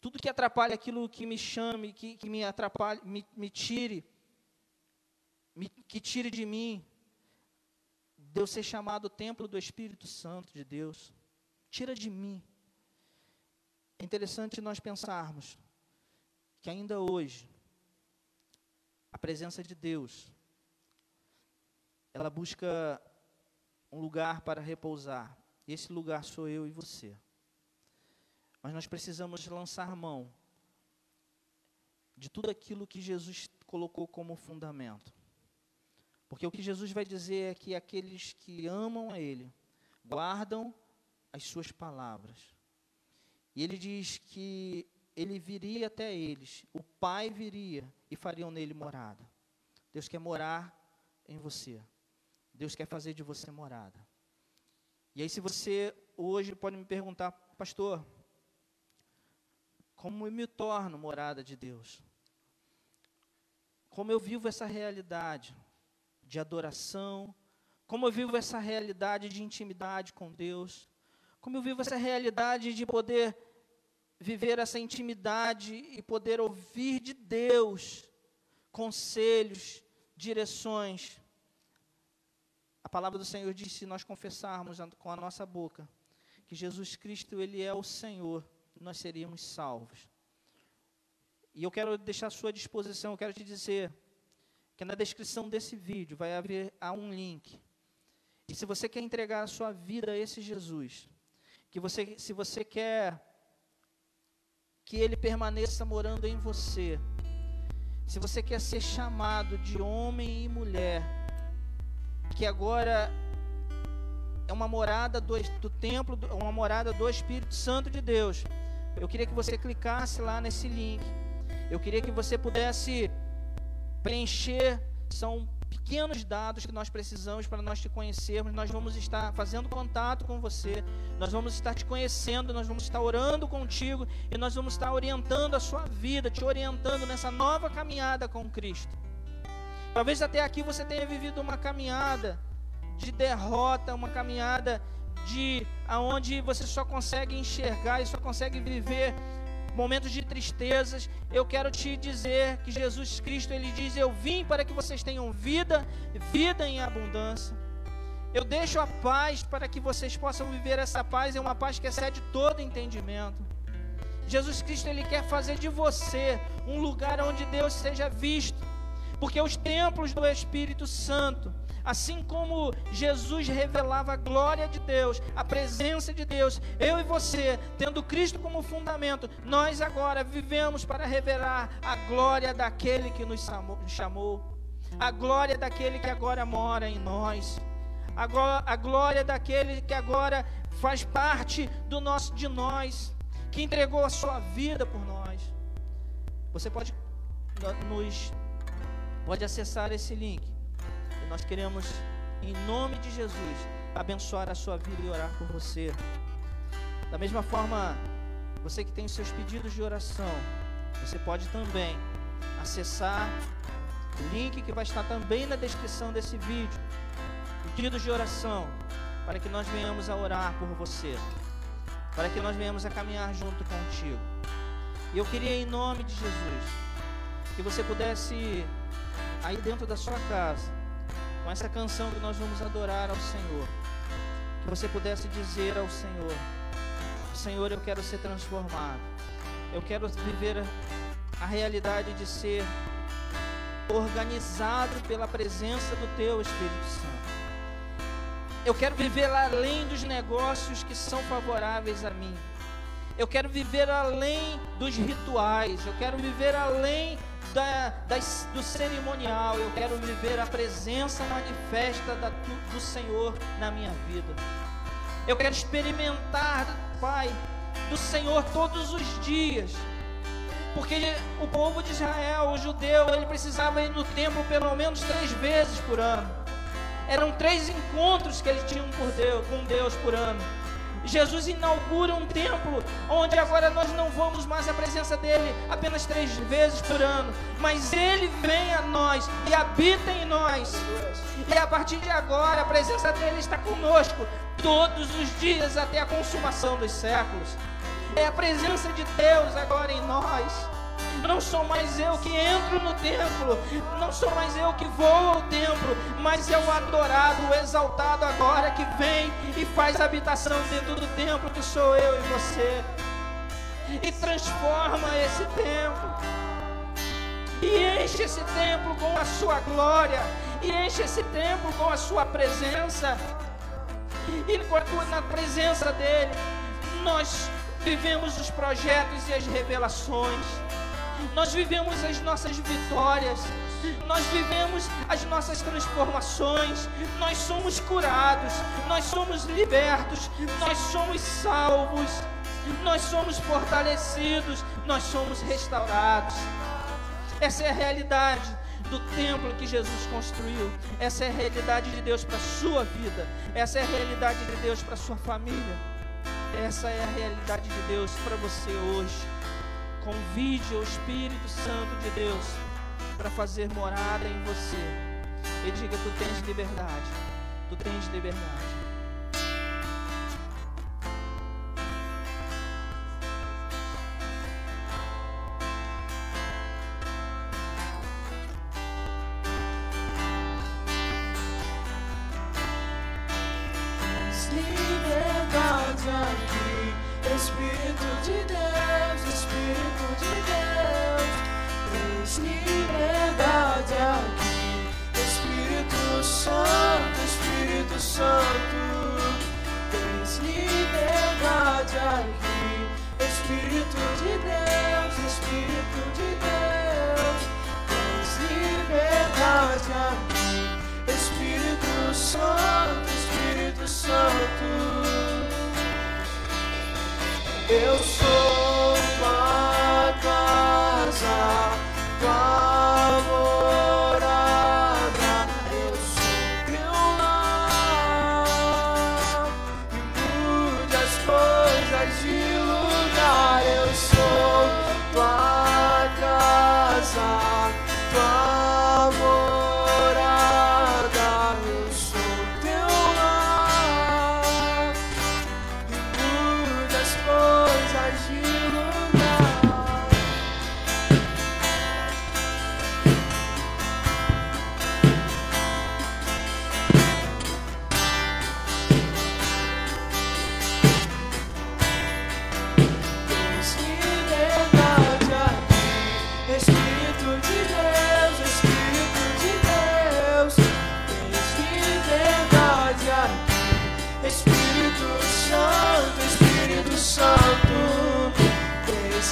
Tudo que atrapalha aquilo que me chame, que, que me atrapalhe, me, me tire, me, que tire de mim, de eu ser chamado templo do Espírito Santo de Deus. Tira de mim. É interessante nós pensarmos que ainda hoje a presença de Deus ela busca um lugar para repousar. E esse lugar sou eu e você. Mas nós precisamos lançar mão de tudo aquilo que Jesus colocou como fundamento. Porque o que Jesus vai dizer é que aqueles que amam a Ele guardam as suas palavras. E ele diz que ele viria até eles, o Pai viria e fariam nele morada. Deus quer morar em você. Deus quer fazer de você morada. E aí, se você hoje pode me perguntar, pastor, como eu me torno morada de Deus? Como eu vivo essa realidade de adoração? Como eu vivo essa realidade de intimidade com Deus? Como eu vivo essa realidade de poder viver essa intimidade e poder ouvir de Deus conselhos, direções. A palavra do Senhor diz: se nós confessarmos com a nossa boca que Jesus Cristo ele é o Senhor, nós seríamos salvos. E eu quero deixar à sua disposição, eu quero te dizer que na descrição desse vídeo vai haver há um link. E se você quer entregar a sua vida a esse Jesus, que você, se você quer que Ele permaneça morando em você. Se você quer ser chamado de homem e mulher, que agora é uma morada do, do templo, uma morada do Espírito Santo de Deus, eu queria que você clicasse lá nesse link. Eu queria que você pudesse preencher. São pequenos dados que nós precisamos para nós te conhecermos. Nós vamos estar fazendo contato com você, nós vamos estar te conhecendo, nós vamos estar orando contigo e nós vamos estar orientando a sua vida, te orientando nessa nova caminhada com Cristo. Talvez até aqui você tenha vivido uma caminhada de derrota, uma caminhada de aonde você só consegue enxergar e só consegue viver momentos de tristezas, eu quero te dizer que Jesus Cristo ele diz: "Eu vim para que vocês tenham vida, vida em abundância". Eu deixo a paz para que vocês possam viver essa paz, é uma paz que excede todo entendimento. Jesus Cristo ele quer fazer de você um lugar onde Deus seja visto. Porque os templos do Espírito Santo, assim como Jesus revelava a glória de Deus, a presença de Deus, eu e você, tendo Cristo como fundamento, nós agora vivemos para revelar a glória daquele que nos chamou, a glória daquele que agora mora em nós, a glória daquele que agora faz parte do nosso de nós, que entregou a sua vida por nós. Você pode nos pode acessar esse link. E nós queremos, em nome de Jesus, abençoar a sua vida e orar por você. Da mesma forma, você que tem os seus pedidos de oração, você pode também acessar o link que vai estar também na descrição desse vídeo. Pedidos de oração, para que nós venhamos a orar por você, para que nós venhamos a caminhar junto contigo. E eu queria, em nome de Jesus, que você pudesse aí dentro da sua casa, com essa canção que nós vamos adorar ao Senhor, que você pudesse dizer ao Senhor: Senhor, eu quero ser transformado, eu quero viver a realidade de ser organizado pela presença do Teu Espírito Santo. Eu quero viver além dos negócios que são favoráveis a mim. Eu quero viver além dos rituais. Eu quero viver além da, do cerimonial, eu quero viver a presença manifesta da, do Senhor na minha vida. Eu quero experimentar, Pai, do Senhor todos os dias. Porque o povo de Israel, o judeu, ele precisava ir no templo pelo menos três vezes por ano. Eram três encontros que eles tinham por Deus, com Deus por ano. Jesus inaugura um templo onde agora nós não vamos mais à presença dele apenas três vezes por ano, mas ele vem a nós e habita em nós. E a partir de agora a presença dele está conosco todos os dias até a consumação dos séculos. É a presença de Deus agora em nós. Não sou mais eu que entro no templo, não sou mais eu que vou ao templo, mas é o adorado, o exaltado agora que vem e faz habitação dentro do templo, que sou eu e você, e transforma esse templo, e enche esse templo com a sua glória, e enche esse templo com a sua presença, e na presença dele, nós vivemos os projetos e as revelações nós vivemos as nossas vitórias, nós vivemos as nossas transformações, nós somos curados, nós somos libertos, nós somos salvos, nós somos fortalecidos, nós somos restaurados. Essa é a realidade do templo que Jesus construiu. Essa é a realidade de Deus para a sua vida. Essa é a realidade de Deus para a sua família. Essa é a realidade de Deus para você hoje. Convide o Espírito Santo de Deus para fazer morada em você. E diga: Tu tens liberdade. Tu tens liberdade.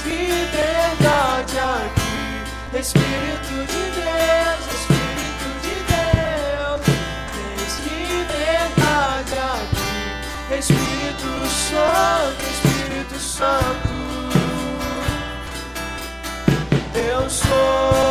Liberdade aqui, Espírito de Deus, Espírito de Deus, tens liberdade aqui, Espírito Santo, Espírito Santo. Eu sou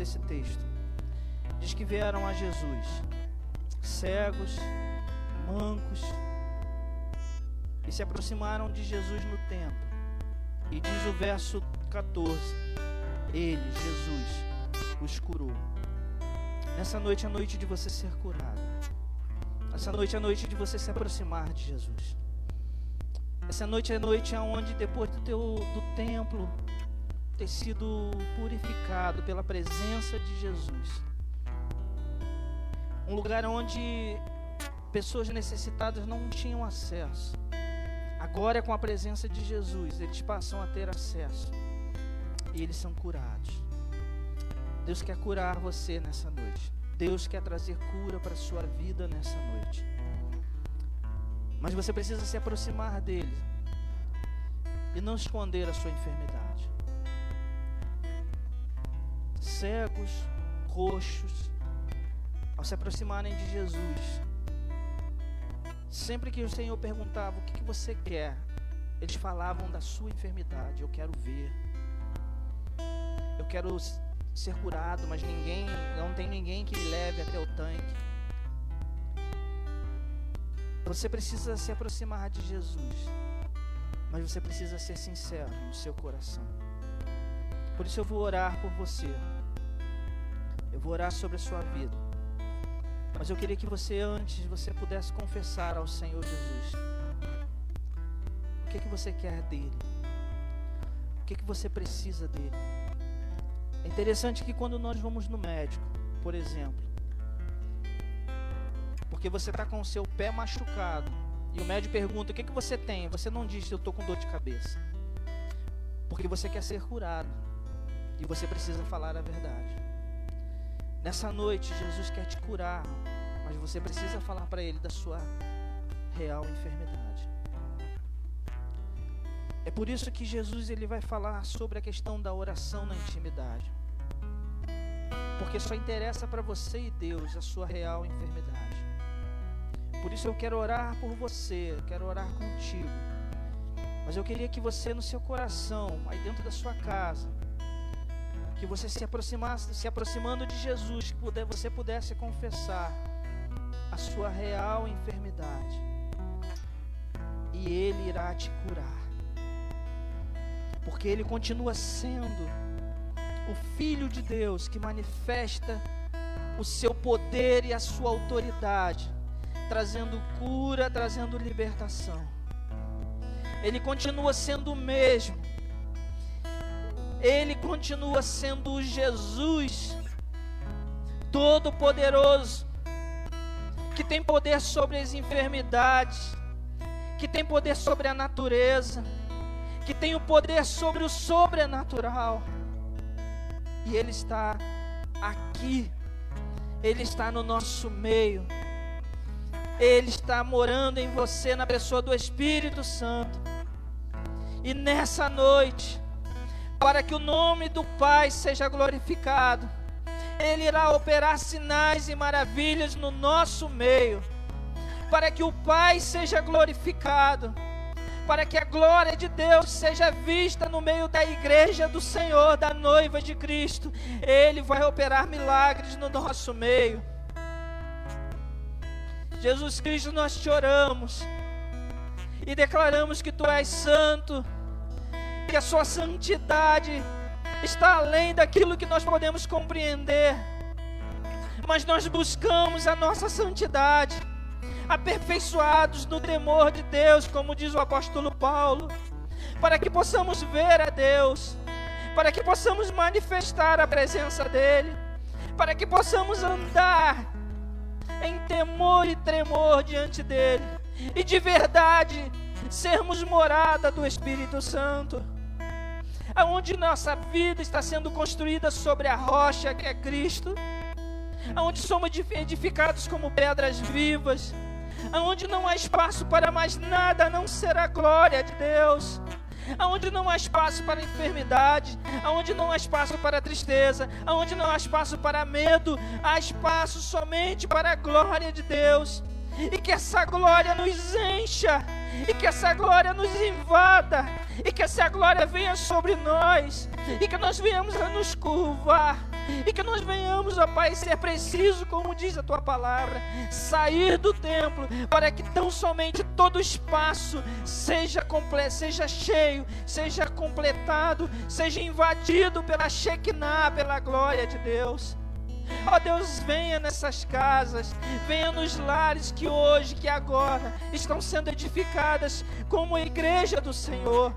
desse texto, diz que vieram a Jesus cegos, mancos, e se aproximaram de Jesus no templo. E diz o verso 14: Ele, Jesus, os curou. Nessa noite é a noite de você ser curado. Essa noite é a noite de você se aproximar de Jesus. Essa noite é a noite onde depois do teu do templo ter sido purificado pela presença de Jesus. Um lugar onde pessoas necessitadas não tinham acesso. Agora com a presença de Jesus, eles passam a ter acesso. E eles são curados. Deus quer curar você nessa noite. Deus quer trazer cura para a sua vida nessa noite. Mas você precisa se aproximar dele e não esconder a sua enfermidade. Cegos, coxos, ao se aproximarem de Jesus, sempre que o Senhor perguntava o que, que você quer, eles falavam da sua enfermidade. Eu quero ver. Eu quero ser curado, mas ninguém, não tem ninguém que me leve até o tanque. Você precisa se aproximar de Jesus, mas você precisa ser sincero no seu coração. Por isso eu vou orar por você. Eu vou orar sobre a sua vida. Mas eu queria que você antes você pudesse confessar ao Senhor Jesus. O que é que você quer dele? O que é que você precisa dele? É interessante que quando nós vamos no médico, por exemplo, porque você está com o seu pé machucado e o médico pergunta: O que, que você tem? Você não diz: Eu estou com dor de cabeça. Porque você quer ser curado e você precisa falar a verdade. Nessa noite, Jesus quer te curar, mas você precisa falar para Ele da sua real enfermidade. É por isso que Jesus ele vai falar sobre a questão da oração na intimidade. Porque só interessa para você e Deus a sua real enfermidade. Por isso eu quero orar por você, quero orar contigo. Mas eu queria que você no seu coração, aí dentro da sua casa, que você se aproximasse, se aproximando de Jesus, que você pudesse confessar a sua real enfermidade. E ele irá te curar. Porque ele continua sendo o filho de Deus que manifesta o seu poder e a sua autoridade trazendo cura, trazendo libertação. Ele continua sendo o mesmo. Ele continua sendo Jesus Todo-Poderoso, que tem poder sobre as enfermidades, que tem poder sobre a natureza, que tem o poder sobre o sobrenatural. E Ele está aqui, Ele está no nosso meio. Ele está morando em você na pessoa do Espírito Santo. E nessa noite, para que o nome do Pai seja glorificado, Ele irá operar sinais e maravilhas no nosso meio, para que o Pai seja glorificado, para que a glória de Deus seja vista no meio da igreja do Senhor, da noiva de Cristo. Ele vai operar milagres no nosso meio. Jesus Cristo, nós te oramos e declaramos que tu és santo, que a sua santidade está além daquilo que nós podemos compreender. Mas nós buscamos a nossa santidade, aperfeiçoados no temor de Deus, como diz o apóstolo Paulo, para que possamos ver a Deus, para que possamos manifestar a presença dEle, para que possamos andar em temor e tremor diante dele, e de verdade sermos morada do Espírito Santo, aonde nossa vida está sendo construída sobre a rocha que é Cristo, aonde somos edificados como pedras vivas, aonde não há espaço para mais nada não ser a glória de Deus. Aonde não há espaço para enfermidade, aonde não há espaço para tristeza, aonde não há espaço para medo, há espaço somente para a glória de Deus. E que essa glória nos encha, e que essa glória nos invada, e que essa glória venha sobre nós, e que nós venhamos a nos curvar. E que nós venhamos, ó Pai, ser preciso, como diz a tua palavra, sair do templo, para que tão somente todo espaço seja completo, seja cheio, seja completado, seja invadido pela Shekinah, pela glória de Deus. Ó Deus, venha nessas casas, venha nos lares que hoje, que agora estão sendo edificadas como igreja do Senhor.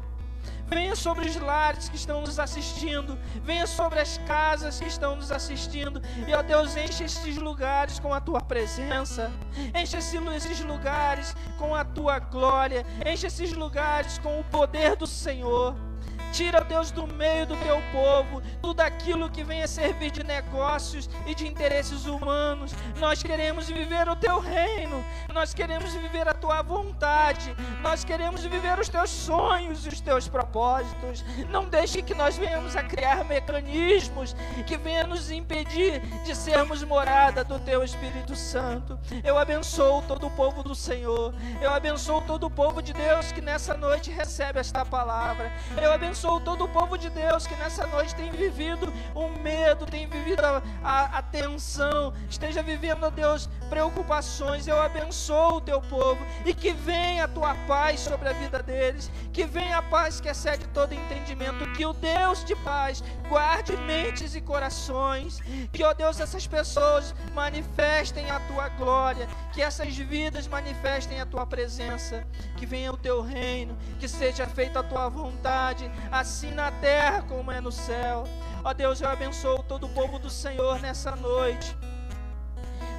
Venha sobre os lares que estão nos assistindo. Venha sobre as casas que estão nos assistindo. E, ó Deus, enche esses lugares com a tua presença. Enche esses lugares com a tua glória. Enche esses lugares com o poder do Senhor. Tira, Deus, do meio do teu povo tudo aquilo que venha servir de negócios e de interesses humanos. Nós queremos viver o teu reino, nós queremos viver a tua vontade, nós queremos viver os teus sonhos e os teus propósitos. Não deixe que nós venhamos a criar mecanismos que venham nos impedir de sermos morada do teu Espírito Santo. Eu abençoo todo o povo do Senhor, eu abençoo todo o povo de Deus que nessa noite recebe esta palavra. Eu abençoo todo o povo de Deus que nessa noite tem vivido o medo, tem vivido a, a, a tensão, esteja vivendo, ó Deus, preocupações. Eu abençoo o teu povo e que venha a tua paz sobre a vida deles, que venha a paz que excede todo entendimento, que o Deus de paz guarde mentes e corações, que, ó Deus, essas pessoas manifestem a tua glória, que essas vidas manifestem a tua presença, que venha o teu reino, que seja feita a tua vontade, assim na terra como é no céu. Ó Deus, eu abençoo todo o povo do Senhor nessa noite.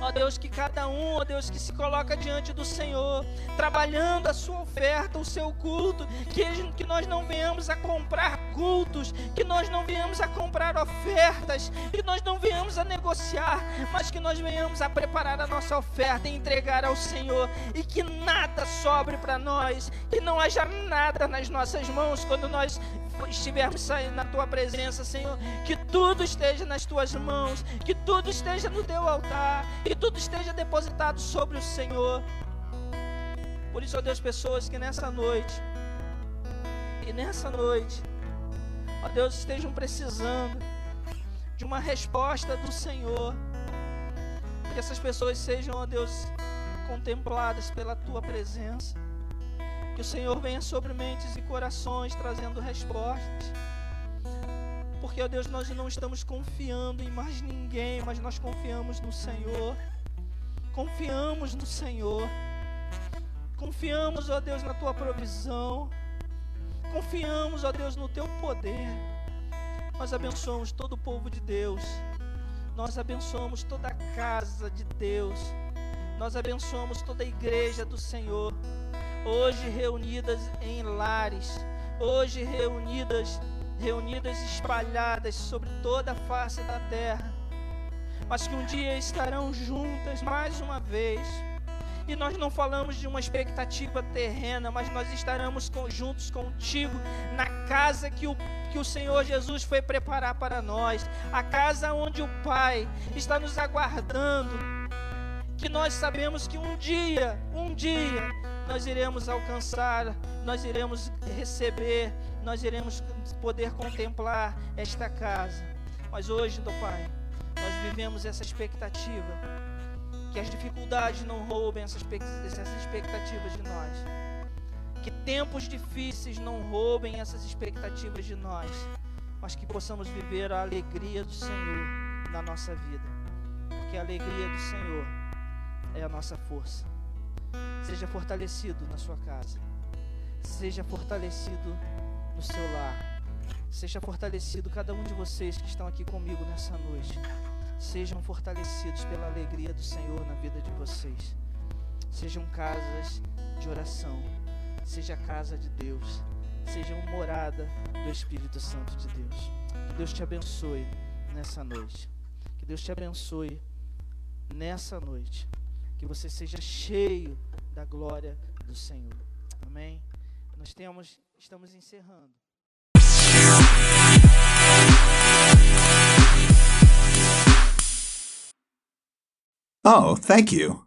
Ó Deus, que cada um, ó Deus, que se coloca diante do Senhor, trabalhando a sua oferta, o seu culto, que, que nós não venhamos a comprar cultos, que nós não venhamos a comprar ofertas, que nós não venhamos a negociar, mas que nós venhamos a preparar a nossa oferta e entregar ao Senhor, e que nada sobre para nós, que não haja nada nas nossas mãos quando nós estivermos saindo na tua presença, Senhor, que tudo esteja nas tuas mãos, que tudo esteja no teu altar, que tudo esteja depositado sobre o Senhor. Por isso, ó Deus, pessoas que nessa noite, e nessa noite, ó Deus, estejam precisando de uma resposta do Senhor, que essas pessoas sejam, ó Deus, contempladas pela tua presença. Que o Senhor venha sobre mentes e corações trazendo respostas. Porque, ó Deus, nós não estamos confiando em mais ninguém, mas nós confiamos no Senhor. Confiamos no Senhor. Confiamos, ó Deus, na tua provisão. Confiamos, ó Deus, no teu poder. Nós abençoamos todo o povo de Deus. Nós abençoamos toda a casa de Deus. Nós abençoamos toda a igreja do Senhor hoje reunidas em lares, hoje reunidas, reunidas espalhadas sobre toda a face da terra, mas que um dia estarão juntas mais uma vez. E nós não falamos de uma expectativa terrena, mas nós estaremos juntos contigo na casa que o, que o Senhor Jesus foi preparar para nós, a casa onde o Pai está nos aguardando. Que nós sabemos que um dia, um dia, nós iremos alcançar, nós iremos receber, nós iremos poder contemplar esta casa. Mas hoje, do Pai, nós vivemos essa expectativa, que as dificuldades não roubem essas expectativas de nós, que tempos difíceis não roubem essas expectativas de nós, mas que possamos viver a alegria do Senhor na nossa vida, porque a alegria do Senhor é a nossa força. Seja fortalecido na sua casa. Seja fortalecido no seu lar. Seja fortalecido cada um de vocês que estão aqui comigo nessa noite. Sejam fortalecidos pela alegria do Senhor na vida de vocês. Sejam casas de oração. Seja casa de Deus. Sejam morada do Espírito Santo de Deus. Que Deus te abençoe nessa noite. Que Deus te abençoe nessa noite. Que você seja cheio da glória do Senhor. Amém? Nós temos, estamos encerrando. Oh, thank you.